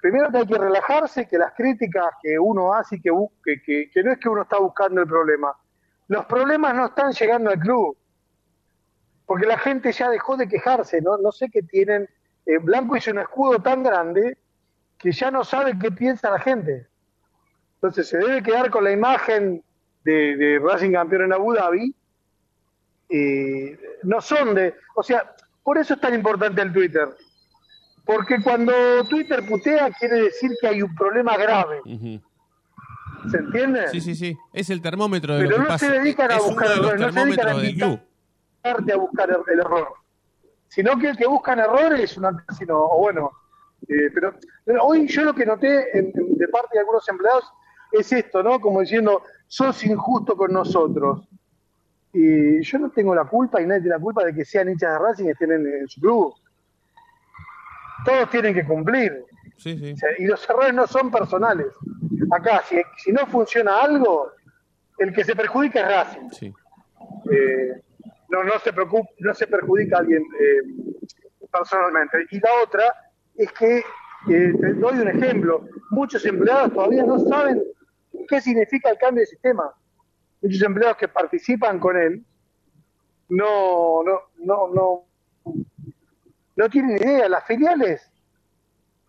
primero que hay que relajarse, que las críticas que uno hace y que, bu- que, que- que no es que uno está buscando el problema, los problemas no están llegando al club, porque la gente ya dejó de quejarse, no, no sé qué tienen. eh, Blanco hizo un escudo tan grande que ya no sabe qué piensa la gente. Entonces se debe quedar con la imagen de, de Racing campeón en Abu Dhabi. eh, no son de. O sea, por eso es tan importante el Twitter. Porque cuando Twitter putea quiere decir que hay un problema grave. ¿Se entiende? Sí, sí, sí. Es el termómetro de Pero lo que no pasa. se dedican a es buscar de los errores, no se dedican a a buscar el, error, sino que el que buscan errores es un asesino, o bueno, eh, pero, pero hoy yo lo que noté en- en- de parte de algunos empleados es esto, ¿no? Como diciendo, sos injusto con nosotros. Y yo no tengo la culpa y nadie tiene la culpa de que sean hinchas de Racing y estén en, en su club. Todos tienen que cumplir. Sí, sí. Y los errores no son personales. Acá, si, si no funciona algo, el que se perjudica es Racing. Sí. Eh, no, no, se preocup- no se perjudica a alguien eh, personalmente. Y la otra es que, eh, te doy un ejemplo, muchos empleados todavía no saben qué significa el cambio de sistema. Muchos empleados que participan con él no, no, no, no, no tienen idea. Las filiales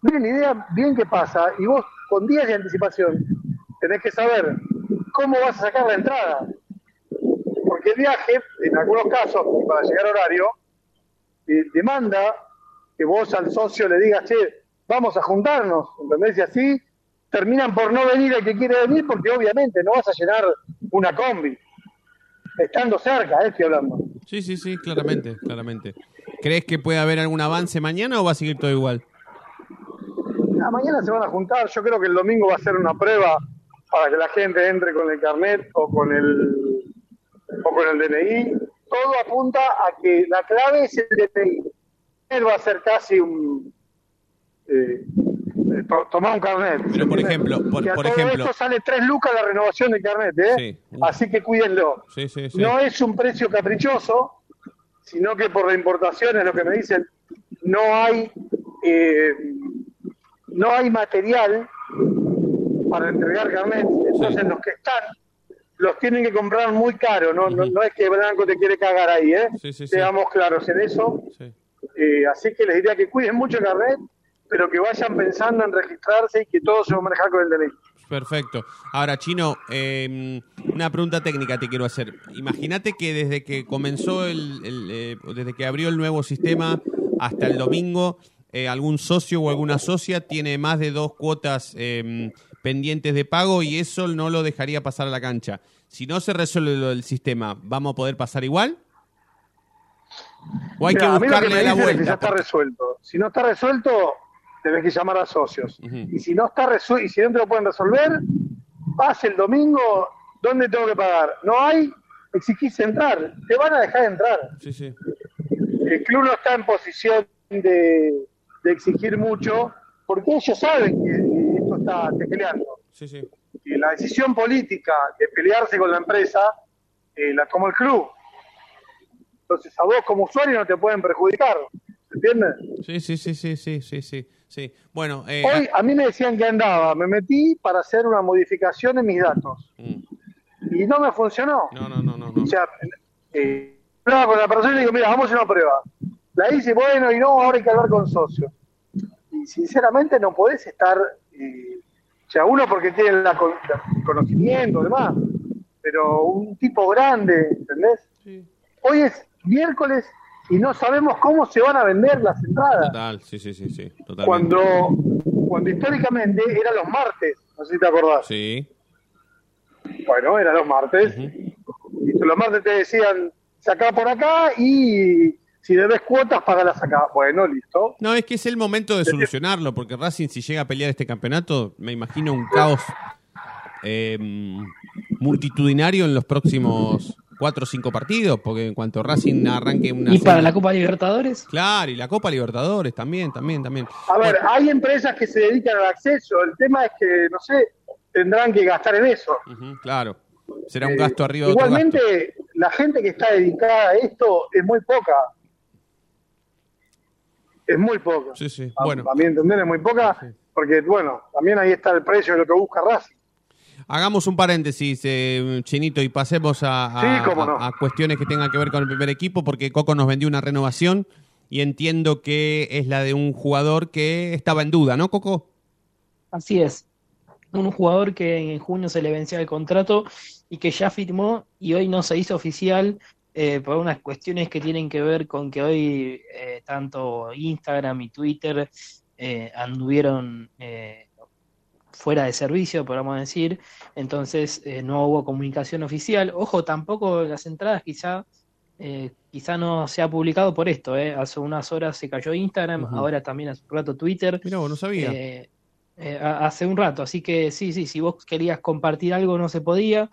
no tienen idea bien qué pasa y vos con días de anticipación tenés que saber cómo vas a sacar la entrada. Porque el viaje, en algunos casos, para llegar a horario, eh, demanda que vos al socio le digas, che, vamos a juntarnos, ¿entendés? Y así terminan por no venir el que quiere venir porque obviamente no vas a llenar una combi. Estando cerca, eh, estoy hablando. Sí, sí, sí, claramente, claramente. ¿Crees que puede haber algún avance mañana o va a seguir todo igual? Ah, mañana se van a juntar, yo creo que el domingo va a ser una prueba para que la gente entre con el carnet o con el o con el DNI. Todo apunta a que la clave es el DNI. Él va a ser casi un eh, eh, to- tomar un carnet. Pero, por ejemplo, por- Que a por todo ejemplo- esto sale tres lucas la renovación del carnet, ¿eh? Sí. Así que cuídenlo. Sí, sí, sí. No es un precio caprichoso, sino que por la importación, es lo que me dicen, no hay eh, no hay material para entregar carnet, entonces los que están los tienen que comprar muy caro, no, no, no es que Blanco te quiere cagar ahí, ¿eh? Sí, sí, sí. Seamos claros en eso. Eh, así que les diría que cuiden mucho el carnet, pero que vayan pensando en registrarse y que todo se va a manejar con el DNI. Perfecto. Ahora, Chino, eh, una pregunta técnica te quiero hacer. Imagínate que desde que comenzó el, el, eh, desde que abrió el nuevo sistema hasta el domingo, eh, algún socio o alguna socia tiene más de dos cuotas eh, pendientes de pago y eso no lo dejaría pasar a la cancha. Si no se resuelve lo del sistema, ¿vamos a poder pasar igual? ¿O hay Mira, que a mí lo buscarle me la es que ya vuelta? está resuelto. Si no está resuelto, tenés que llamar a socios. Y si no está resuelto, y si no te lo pueden resolver, vas el domingo, ¿dónde tengo que pagar? No hay, exigís entrar. Te van a dejar entrar. Sí, sí. El club no está en posición de, de exigir mucho, porque ellos saben que esto está tecleando. Sí, sí. Y la decisión política de pelearse con la empresa eh, la toma el club. Entonces a vos como usuario no te pueden perjudicar, ¿entiendes? Sí, sí, sí, sí, sí, sí, sí, sí. Bueno, eh, Hoy a mí me decían que andaba, me metí para hacer una modificación en mis datos. Y no me funcionó. Mm. No, no, no, no. O sea, eh, hablaba con la persona y le digo, mira, vamos a una prueba. La hice, bueno, y no, ahora hay que hablar con socios. Y sinceramente no podés estar, eh, o sea, uno porque tiene la el conocimiento, demás, pero un tipo grande, ¿entendés? Hoy es miércoles y no sabemos cómo se van a vender las entradas. Total, sí, sí, sí, sí, totalmente. Cuando, cuando históricamente eran los martes, no sé si te acordás. Sí. Bueno, eran los martes. Y los martes te decían, sacá por acá y si debes cuotas, pagalas acá. Bueno, listo. No, es que es el momento de solucionarlo, porque Racing si llega a pelear este campeonato, me imagino un caos eh, multitudinario en los próximos cuatro o cinco partidos, porque en cuanto Racing arranque una... ¿Y para la Copa Libertadores? Claro, y la Copa Libertadores también, también, también. A ver, hay empresas que se dedican al acceso. El tema es que, no sé, tendrán que gastar en eso. Claro, será un Eh, gasto arriba de otro gasto. Igualmente, la gente que está dedicada a esto es muy poca. Es muy poca. Sí, sí, A- bueno. Mi entender es muy poca, porque, bueno, también ahí está el precio de lo que busca Racing. Hagamos un paréntesis, eh, Chinito, y pasemos a, a- Sí, cómo no. a- a cuestiones que tengan que ver con el primer equipo, porque Coco nos vendió una renovación y entiendo que es la de un jugador que estaba en duda, ¿no, Coco? Así es. Un jugador que en junio se le vencía el contrato y que ya firmó y hoy no se hizo oficial eh, por unas cuestiones que tienen que ver con que hoy eh, tanto Instagram y Twitter eh, anduvieron eh, fuera de servicio, podríamos decir. Entonces eh, no hubo comunicación oficial. Ojo, tampoco las entradas quizá eh, quizá no se ha publicado por esto. eh. Hace unas horas se cayó Instagram, ahora también hace un rato Twitter. Mira, no sabía. Eh, hace un rato, así que sí, sí, si vos querías compartir algo no se podía,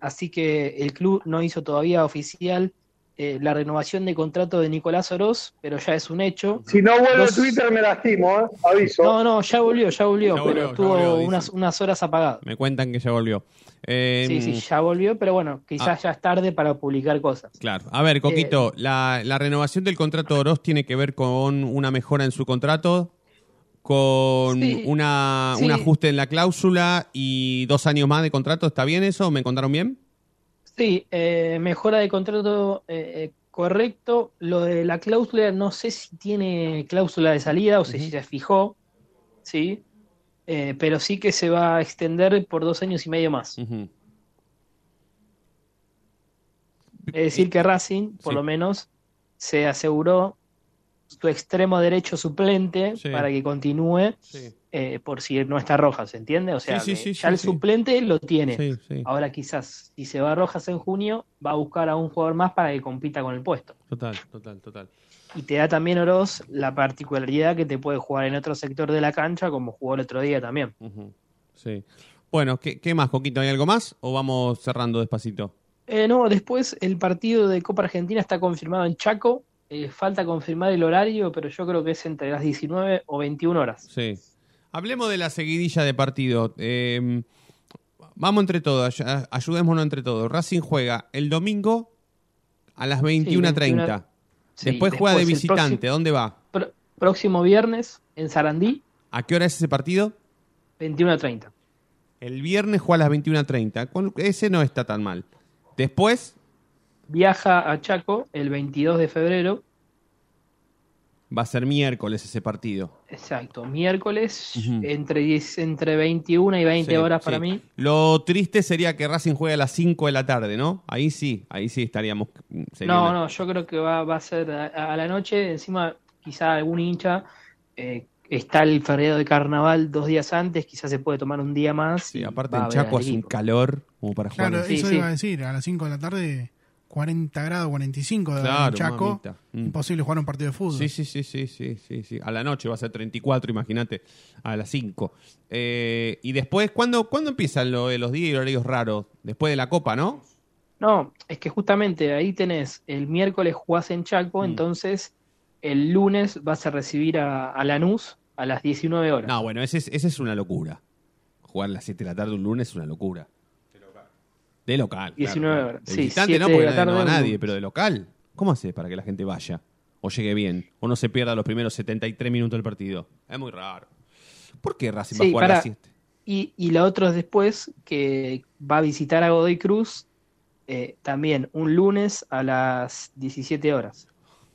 así que el club no hizo todavía oficial eh, la renovación de contrato de Nicolás Oroz, pero ya es un hecho. Si no vuelve Dos- Twitter, me lastimo, ¿eh? Aviso. No, no, ya volvió, ya volvió, Ya pero volvió, estuvo volvió, unas, unas horas apagado. Me cuentan que ya volvió. Eh, Sí, sí, ya volvió, pero bueno, quizás Ah. ya es tarde para publicar cosas. Claro. A ver, Coquito, la, la renovación del contrato de Oroz tiene que ver con una mejora en su contrato, con Sí, una, sí. un ajuste en la cláusula y dos años más de contrato. ¿Está bien eso? ¿Me contaron bien? Sí, eh, mejora de contrato eh, eh, correcto. Lo de la cláusula, no sé si tiene cláusula de salida o si se fijó, sí, Eh, pero sí que se va a extender por dos años y medio más. Es decir, que Racing, por Sí. lo menos, se aseguró su extremo derecho suplente Sí. para que continúe Sí. Eh, por si no está Rojas, ¿se entiende? O sea, Sí, sí, que sí, ya el suplente lo tiene. Ahora quizás, si se va Rojas en junio, va a buscar a un jugador más para que compita con el puesto. Total, total, total. Y te da también Oroz la particularidad que te puede jugar en otro sector de la cancha, como jugó el otro día también. Sí. Bueno, ¿qué, qué más, Coquito? ¿Hay algo más o vamos cerrando despacito? Eh, no, después el partido de Copa Argentina está confirmado en Chaco. Eh, falta confirmar el horario, pero yo creo que es entre las 19 o 21 horas. Sí. Hablemos de la seguidilla de partido. Eh, vamos entre todos, ay- ayudémonos entre todos. Racing juega el domingo a las 21.30. Sí, después juega de después visitante. próximo- ¿Dónde va? Próximo viernes en Sarandí, ¿A qué hora es ese partido? 21 a 30. El viernes juega a las 21.30. Con- Ese no está tan mal. Después Viaja a Chaco el 22 de febrero. Va a ser miércoles ese partido. Exacto, miércoles entre, 10 entre 21 y 20 Sí, horas para sí. mí. Lo triste sería que Racing juegue a las 5 de la tarde, ¿no? Ahí sí, ahí sí estaríamos. sería No, una- no, yo creo que va, va a ser a, a la noche. Encima, quizá algún hincha eh, está el feriado de carnaval dos días antes, quizás se puede tomar un día más. Sí, y aparte en Chaco hace un calor como para jugar. Claro, Sí, eso sí. iba a decir, a las 5 de la tarde, 40 grados, 45 de Claro, Chaco. Mm. Imposible jugar un partido de fútbol. Sí, sí, sí, sí, sí, sí, sí. A la noche va a ser 34, imagínate, a las 5. Eh, y después, ¿cuándo, ¿cuándo empiezan lo los días y horarios raros? Después de la Copa, ¿no? No, es que justamente ahí tenés el miércoles jugás en Chaco, Mm. entonces el lunes vas a recibir a, a Lanús a las 19 horas. No, bueno, ese es, ese es una locura. Jugar a las 7 de la tarde un lunes es una locura. De local. claro, 19 claro. horas. De Sí, visitante 7 no, porque no va nadie, pero de local. ¿Cómo haces para que la gente vaya? O llegue bien. O no se pierda los primeros 73 minutos del partido. Es muy raro. ¿Por qué Racing va a Sí, jugar a pará. las 7? Y, y la otra es después que va a visitar a Godoy Cruz eh, también un lunes a las 17 horas.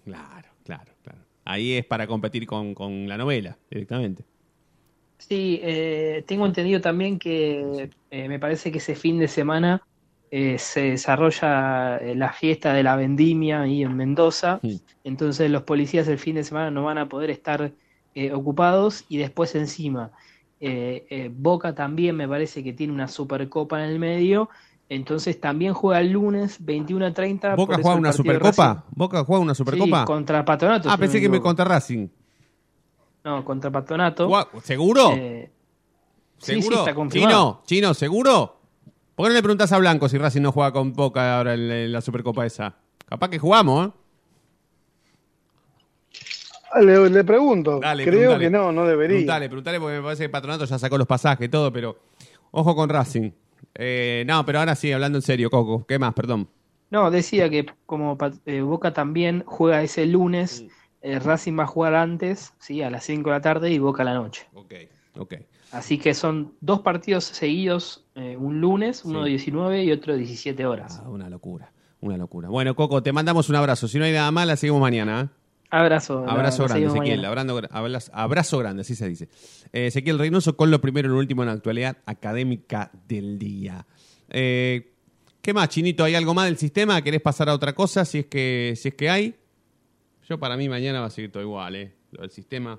Claro, claro, claro. Ahí es para competir con, con la novela, directamente. Sí, eh, tengo entendido también que eh, me parece que ese fin de semana eh, se desarrolla eh, la fiesta de la vendimia ahí en Mendoza, Sí. entonces los policías el fin de semana no van a poder estar eh, ocupados y después encima eh, Boca también me parece que tiene una supercopa en el medio, entonces también juega el lunes 21 a 30. ¿Boca juega una supercopa? ¿Boca juega una supercopa? Sí, contra Patronato. ah, si no pensé me que me contra Racing. No, contra Patronato. ¿Seguro? Eh, sí, sí, ¿Seguro? está confirmado. Chino, Chino, ¿seguro? ¿Por qué no le preguntas a Blanco si Racing no juega con Boca ahora en, en la Supercopa esa? Capaz que jugamos, ¿eh? Ah, Le, le pregunto. Dale, Creo preguntale. que no, no debería. Preguntale, preguntale porque me parece que Patronato ya sacó los pasajes y todo, pero ojo con Racing. Eh, no, pero ahora sí, hablando en serio, Coco. ¿Qué más? Perdón. No, decía que como eh, Boca también juega ese lunes, eh, Racing va a jugar antes, sí, a las 5 de la tarde y Boca a la noche. Ok, ok. Así que son dos partidos seguidos, eh, un lunes, uno Sí. de 19 y otro de 17 horas. Ah, una locura, una locura. Bueno, Coco, te mandamos un abrazo. Si no hay nada más, la seguimos mañana. ¿eh? Abrazo. la- Abrazo la grande, Ezequiel. mañana. Abrazo, abrazo- abrazo grande, así se dice. Eh, Ezequiel Reynoso con lo primero y lo último en la actualidad académica del día. Eh, ¿Qué más, Chinito? ¿Hay algo más del sistema? ¿Querés pasar a otra cosa si es que, si es que hay? Yo para mí mañana va a seguir todo igual, ¿eh? Lo del sistema.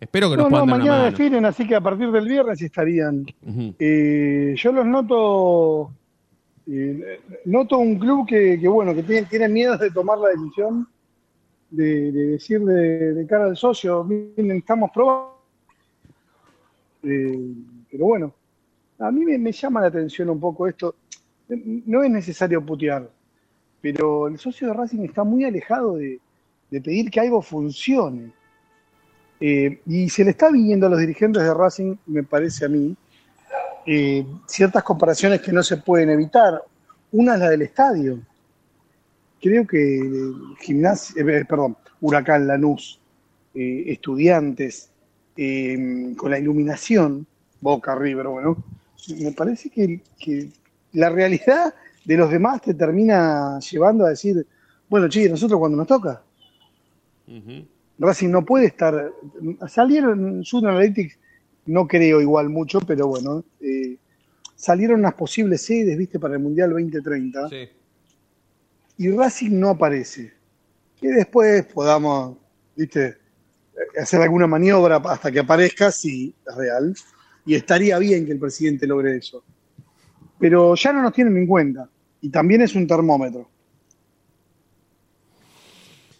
Espero que nos No, puedan no, dar una mañana mano. definen, así que a partir del viernes estarían. Eh, yo los noto. eh, noto un club que, que, bueno, que tiene, tiene miedo de tomar la decisión de, de decirle de cara al socio, miren, estamos probando. Eh, pero bueno, a mí me, me llama la atención un poco esto. No es necesario putear, pero el socio de Racing está muy alejado de, de pedir que algo funcione. Eh, y se le está viniendo a los dirigentes de Racing, me parece a mí, eh, ciertas comparaciones que no se pueden evitar. Una es la del estadio. Creo que gimnasia, eh, perdón, Huracán, Lanús, eh, estudiantes, eh, con la iluminación, Boca, River, bueno, me parece que, la realidad de los demás te termina llevando a decir, bueno, chicos, nosotros cuando nos toca, Ujú. Racing no puede estar. Salieron Sun Analytics, no creo igual mucho, pero bueno, eh, salieron unas posibles sedes, viste, para el Mundial 2030, Sí. y Racing no aparece. Que después podamos, viste, hacer alguna maniobra hasta que aparezca, si es real, y estaría bien que el presidente logre eso. Pero ya no nos tienen en cuenta, y también es un termómetro.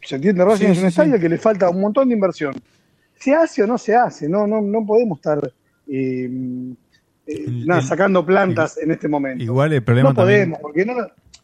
¿Se entiende? Racing Sí, es un sí, estadio que le falta un montón de inversión. ¿Se hace o no se hace? No, no, no podemos estar eh, eh, nada, sacando plantas en este momento. Igual el problema no también- podemos, porque no,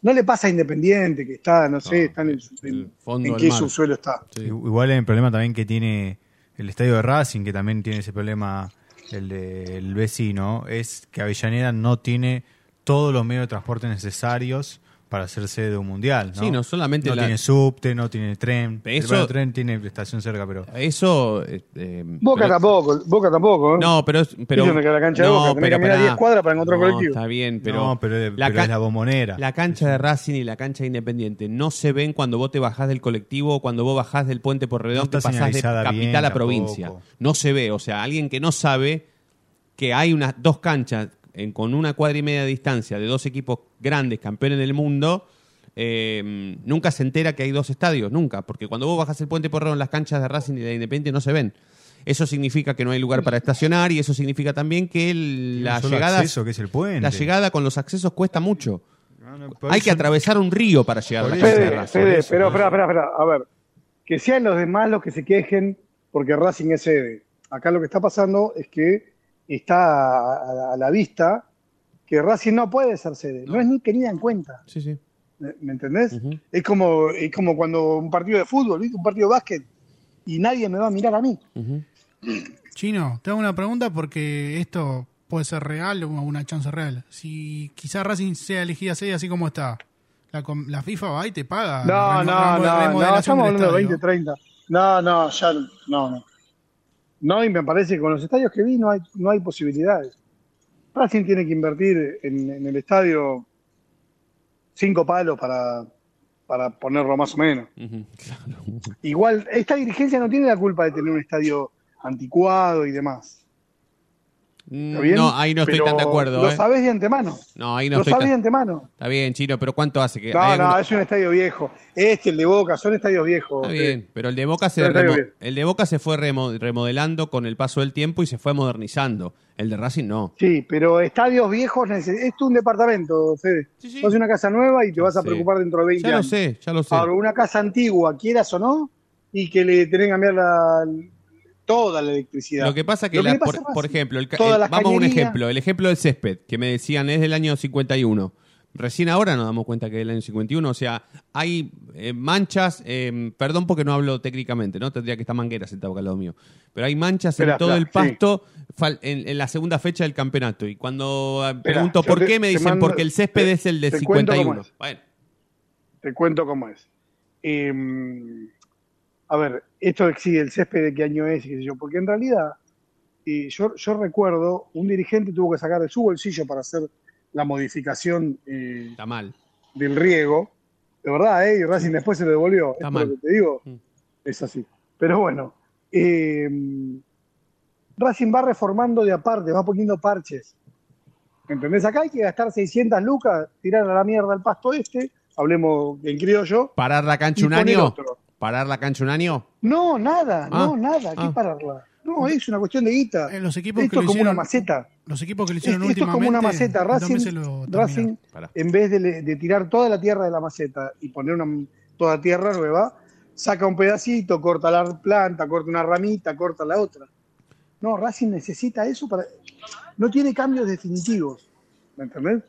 no le pasa a Independiente, que está, no sé, está en, el, en- fondo en qué mar. subsuelo está. Igual el problema también que tiene el estadio de Racing, que también tiene ese problema el del vecino, es que Avellaneda no tiene todos los medios de transporte necesarios para hacer sede de un mundial. ¿no? Sí, no solamente No la- tiene subte, no tiene tren. Eso- Bueno, el tren tiene estación cerca, pero. Eso. eh, eh, Boca pero- tampoco, Boca tampoco. ¿eh? No, pero. pero ¿Viste dónde queda la cancha de Boca? Que caminar pará. 10 cuadras para encontrar No, colectivo. Está bien, pero. No, pero, pero ca- es la bombonera. La cancha de Racing y la cancha de Independiente no se ven cuando vos te bajás del colectivo o cuando vos bajás del puente por redón No que está pasás de capital bien a tampoco. provincia. No se ve. O sea, alguien que no sabe que hay unas dos canchas en- con una cuadra y media de distancia de dos equipos grandes, campeones del mundo, eh, nunca se entera que hay dos estadios, nunca. Porque cuando vos bajas el puente por redón, las canchas de Racing y de Independiente no se ven. Eso significa que no hay lugar para estacionar y eso significa también que el- la llegada acceso, que es el puente. la llegada con los accesos cuesta mucho. Hay eso- que atravesar un río para llegar a la eso, de Racing. Fede, pero espera, espera, espera. A ver, que sean los demás los que se quejen porque Racing es sede. Acá lo que está pasando es que está a, a- a la vista que Racing no puede ser sede. No, es ni tenida en cuenta. Sí, sí. ¿Me, entendés? es, como, es como cuando un partido de fútbol, ¿viste? un partido de básquet, y nadie me va a mirar a mí. Chino, te hago una pregunta porque esto puede ser real o una chance real. Si quizás Racing sea elegida sede así como está, la, com- la FIFA va y te paga. No, no, no, no, estamos hablando de estadio. 20, 30. No, no, ya no, no. No, y me parece que con los estadios que vi no hay, no hay posibilidades. Racing tiene que invertir en, en el estadio cinco palos para, para ponerlo más o menos. Igual, esta dirigencia no tiene la culpa de tener un estadio anticuado y demás. ¿Está bien? No, ahí no estoy Pero tan de acuerdo. Lo ¿eh? sabés de antemano. No, ahí no lo estoy sabés tan- de antemano. Está bien, Chino, pero ¿cuánto hace que No, no, alguno- es un estadio viejo. Este, el de Boca, son estadios viejos. Está bien, pero el de Boca se remo- el de Boca se fue remo- remodelando con el paso del tiempo y se fue modernizando. El de Racing no. Sí, pero estadios viejos, neces- esto es un departamento, Fede. Vos una casa nueva y te vas a preocupar dentro de 20 Ya lo años. sé, ya lo sé. Ahora, una casa antigua, quieras o no, y que le tenés que cambiar la, toda la electricidad. Lo que pasa que, la- pasa por, ejemplo, el el- vamos a un ejemplo, el ejemplo del césped, que me decían es del año 51. Recién ahora nos damos cuenta que es del año 51, o sea, hay eh, manchas, eh, perdón porque no hablo técnicamente, ¿no? Tendría que estar Manguera sentado acá al lado mío. Pero hay manchas Espera, en todo el pasto fal- en, en la segunda fecha del campeonato. Y cuando eh, pregunto por te- qué, me dicen mando- porque el césped te- es el de te cuento cómo 51. es. Bueno, Te cuento cómo es. Eh, a ver, esto exige el césped de qué año es y qué sé yo, porque en realidad eh, yo, yo recuerdo un dirigente tuvo que sacar de su bolsillo para hacer la modificación eh, está mal. del riego, de verdad, ¿eh? y Racing después se lo devolvió. Está mal. lo que te digo Mm. es así. Pero bueno, eh, Racing va reformando de aparte, va poniendo parches. ¿Entendés? Acá hay que gastar 600 lucas, tirar a la mierda el pasto este, hablemos en criollo. ¿Parar la cancha y un año? otro. ¿Parar la cancha un año? No, nada, Ah, no, nada, ¿qué ah. pararla? No, es una cuestión de guita. En los equipos Esto que lo es como una hicieron- maceta. Los equipos que lo Esto hicieron es como una últimamente, maceta. Racing. Racing en vez de, le- de tirar toda la tierra de la maceta y poner una, toda tierra nueva, saca un pedacito, corta la planta, corta una ramita, corta la otra. No, Racing necesita eso para... No tiene cambios definitivos. ¿Me entendés?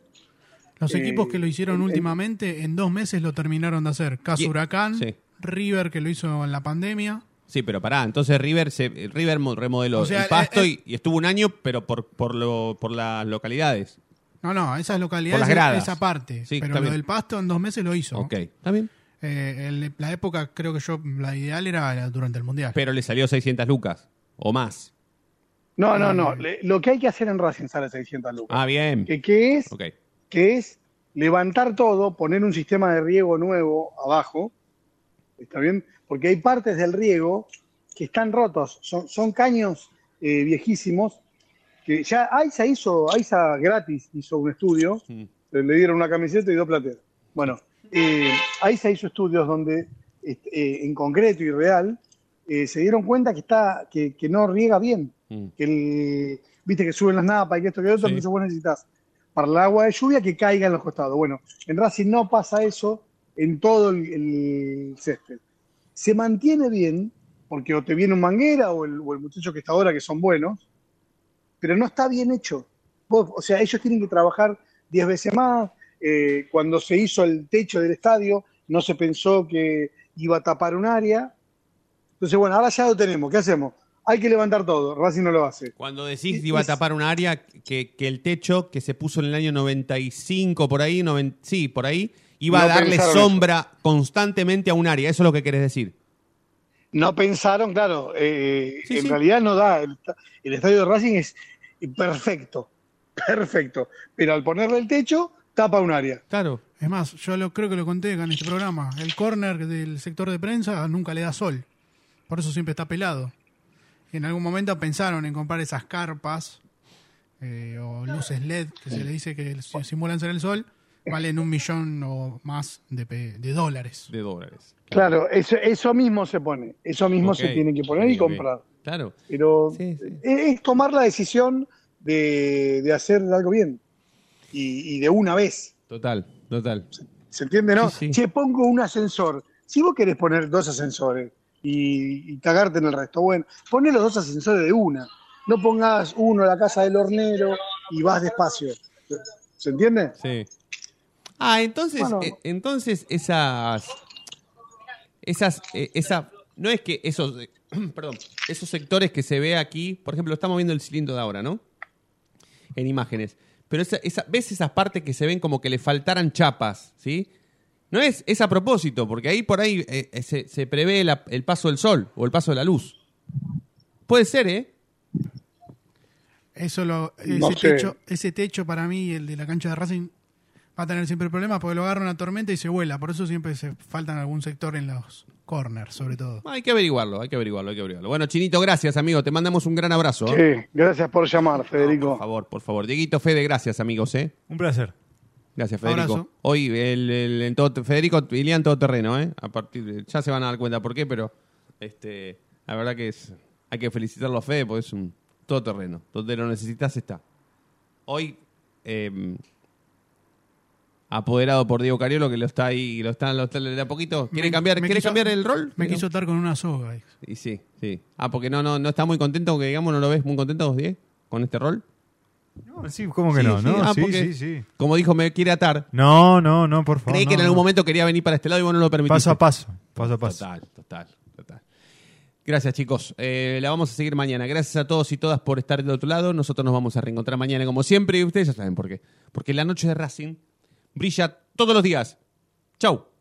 Los Eh, equipos que lo hicieron últimamente, en dos meses lo terminaron de hacer. Caso Y- Huracán, sí. River que lo hizo en la pandemia. Sí, pero pará, entonces River se River mo- remodeló O sea, el pasto eh, y, y estuvo un año, pero por por lo por las localidades. No, no, esas Por localidades, las gradas. esa parte. Sí, pero lo bien. del pasto en dos meses lo hizo. Ok, está bien. Eh, el- la época, creo que yo, la ideal era, durante el Mundial. Pero le salió 600 lucas o más. No, no, no. Le- lo que hay que hacer en Racing sale 600 lucas. Ah, bien. ¿Que, qué es? Ok. que es levantar todo, poner un sistema de riego nuevo abajo, ¿está bien? Porque hay partes del riego que están rotos, son, son caños eh, viejísimos, que ya AISA hizo, AISA gratis hizo un estudio, le dieron una camiseta y dos plateras. Bueno, eh, AISA hizo estudios donde este, eh, en concreto y real eh, se dieron cuenta que está que, que no riega bien, Mm. que el, viste que suben las napas y que esto que otro, Sí. entonces vos necesitas para el agua de lluvia que caiga en los costados. Bueno, en Racing no pasa eso en todo el, el césped. Se mantiene bien, porque o te viene un manguera o el, o el muchacho que está ahora, que son buenos, pero no está bien hecho. Vos- o sea, ellos tienen que trabajar 10 veces más. Eh, cuando se hizo el techo del estadio, no se pensó que iba a tapar un área. Entonces, bueno, ahora ya lo tenemos. ¿Qué hacemos? Hay que levantar todo. Racing no lo hace. Cuando decís que iba a tapar un área, que, que el techo que se puso en el año 95, por ahí, noven- sí, por ahí, iba a darle sombra constantemente a un área. Eso es lo que querés decir. No pensaron, claro, eh, Sí, en sí. realidad no da. El, esta- el estadio de Racing es perfecto, perfecto. Pero al ponerle el techo, tapa un área. Claro. Es más, yo lo, creo que lo conté acá en este programa. El córner del sector de prensa nunca le da sol. Por eso siempre está pelado. Y en algún momento pensaron en comprar esas carpas eh, o luces LED que se le dice que si- simulan ser el sol. Valen un millón o más de, de dólares. De dólares. Claro, eso, eso mismo se pone. Eso mismo se tiene que poner y comprar. Claro. Pero Sí, sí. Es, tomar la decisión de, de hacer algo bien. Y, y de una vez. Total, total. ¿Se entiende, no? Sí, sí. Che, pongo un ascensor. Si vos querés poner dos ascensores y, y cagarte en el resto, bueno, poné los dos ascensores de una. No pongas uno a la casa del hornero y vas despacio. ¿Se entiende? Sí. Ah, entonces, Bueno. eh, entonces esas, esas, eh, esa, no es que esos, eh, perdón, esos sectores que se ve aquí, por ejemplo, estamos viendo el cilindro de ahora, ¿no? En imágenes. Pero esa, esa- ves esas partes que se ven como que le faltaran chapas, ¿sí? No es, es a propósito, porque ahí por ahí eh, se, se prevé la- el paso del sol o el paso de la luz. Puede ser, ¿eh? Eso lo, ese, No sé. techo, ese techo para mí, el de la cancha de Racing, va a tener siempre problemas porque lo agarra una tormenta y se vuela. Por eso siempre se faltan algún sector en los corners, sobre todo. Hay que averiguarlo, hay que averiguarlo, hay que averiguarlo. Bueno, Chinito, gracias, amigo. Te mandamos un gran abrazo. ¿eh? Sí, gracias por llamar, Federico. Por favor, por favor. Dieguito, Fede, gracias, amigos, ¿eh? Un placer. Gracias, Federico. Abrazo. Hoy, el, el- en todo, Federico Ilian todo terreno, ¿eh? A partir de- ya se van a dar cuenta por qué, pero este, la verdad que es, hay que felicitarlo a Fede porque es un todoterreno. Donde lo necesitas está. Hoy, eh, apoderado por Diego Cariolo, que lo está ahí, lo está, lo está de a poquito. ¿Quiere Me- cambiar, me ¿quiere quiso- cambiar el rol? Me quiso atar con una soga. Y sí, sí. Ah, porque no, no, no está muy contento, que digamos, no lo ves muy contento vos, Diego, con este rol. No, sí, ¿cómo que Sí, no? sí, no ah, sí, porque, sí, sí. Como dijo, me quiere atar. No, no, no, por favor. Creí que en algún no. momento quería venir para este lado y vos no lo permitiste. Paso a paso, paso a paso. Total, total, total. Gracias, chicos. Eh, la vamos a seguir mañana. Gracias a todos y todas por estar del otro lado. Nosotros nos vamos a reencontrar mañana, como siempre, y ustedes ya saben por qué. Porque la noche de Racing brilla todos los días. Chau.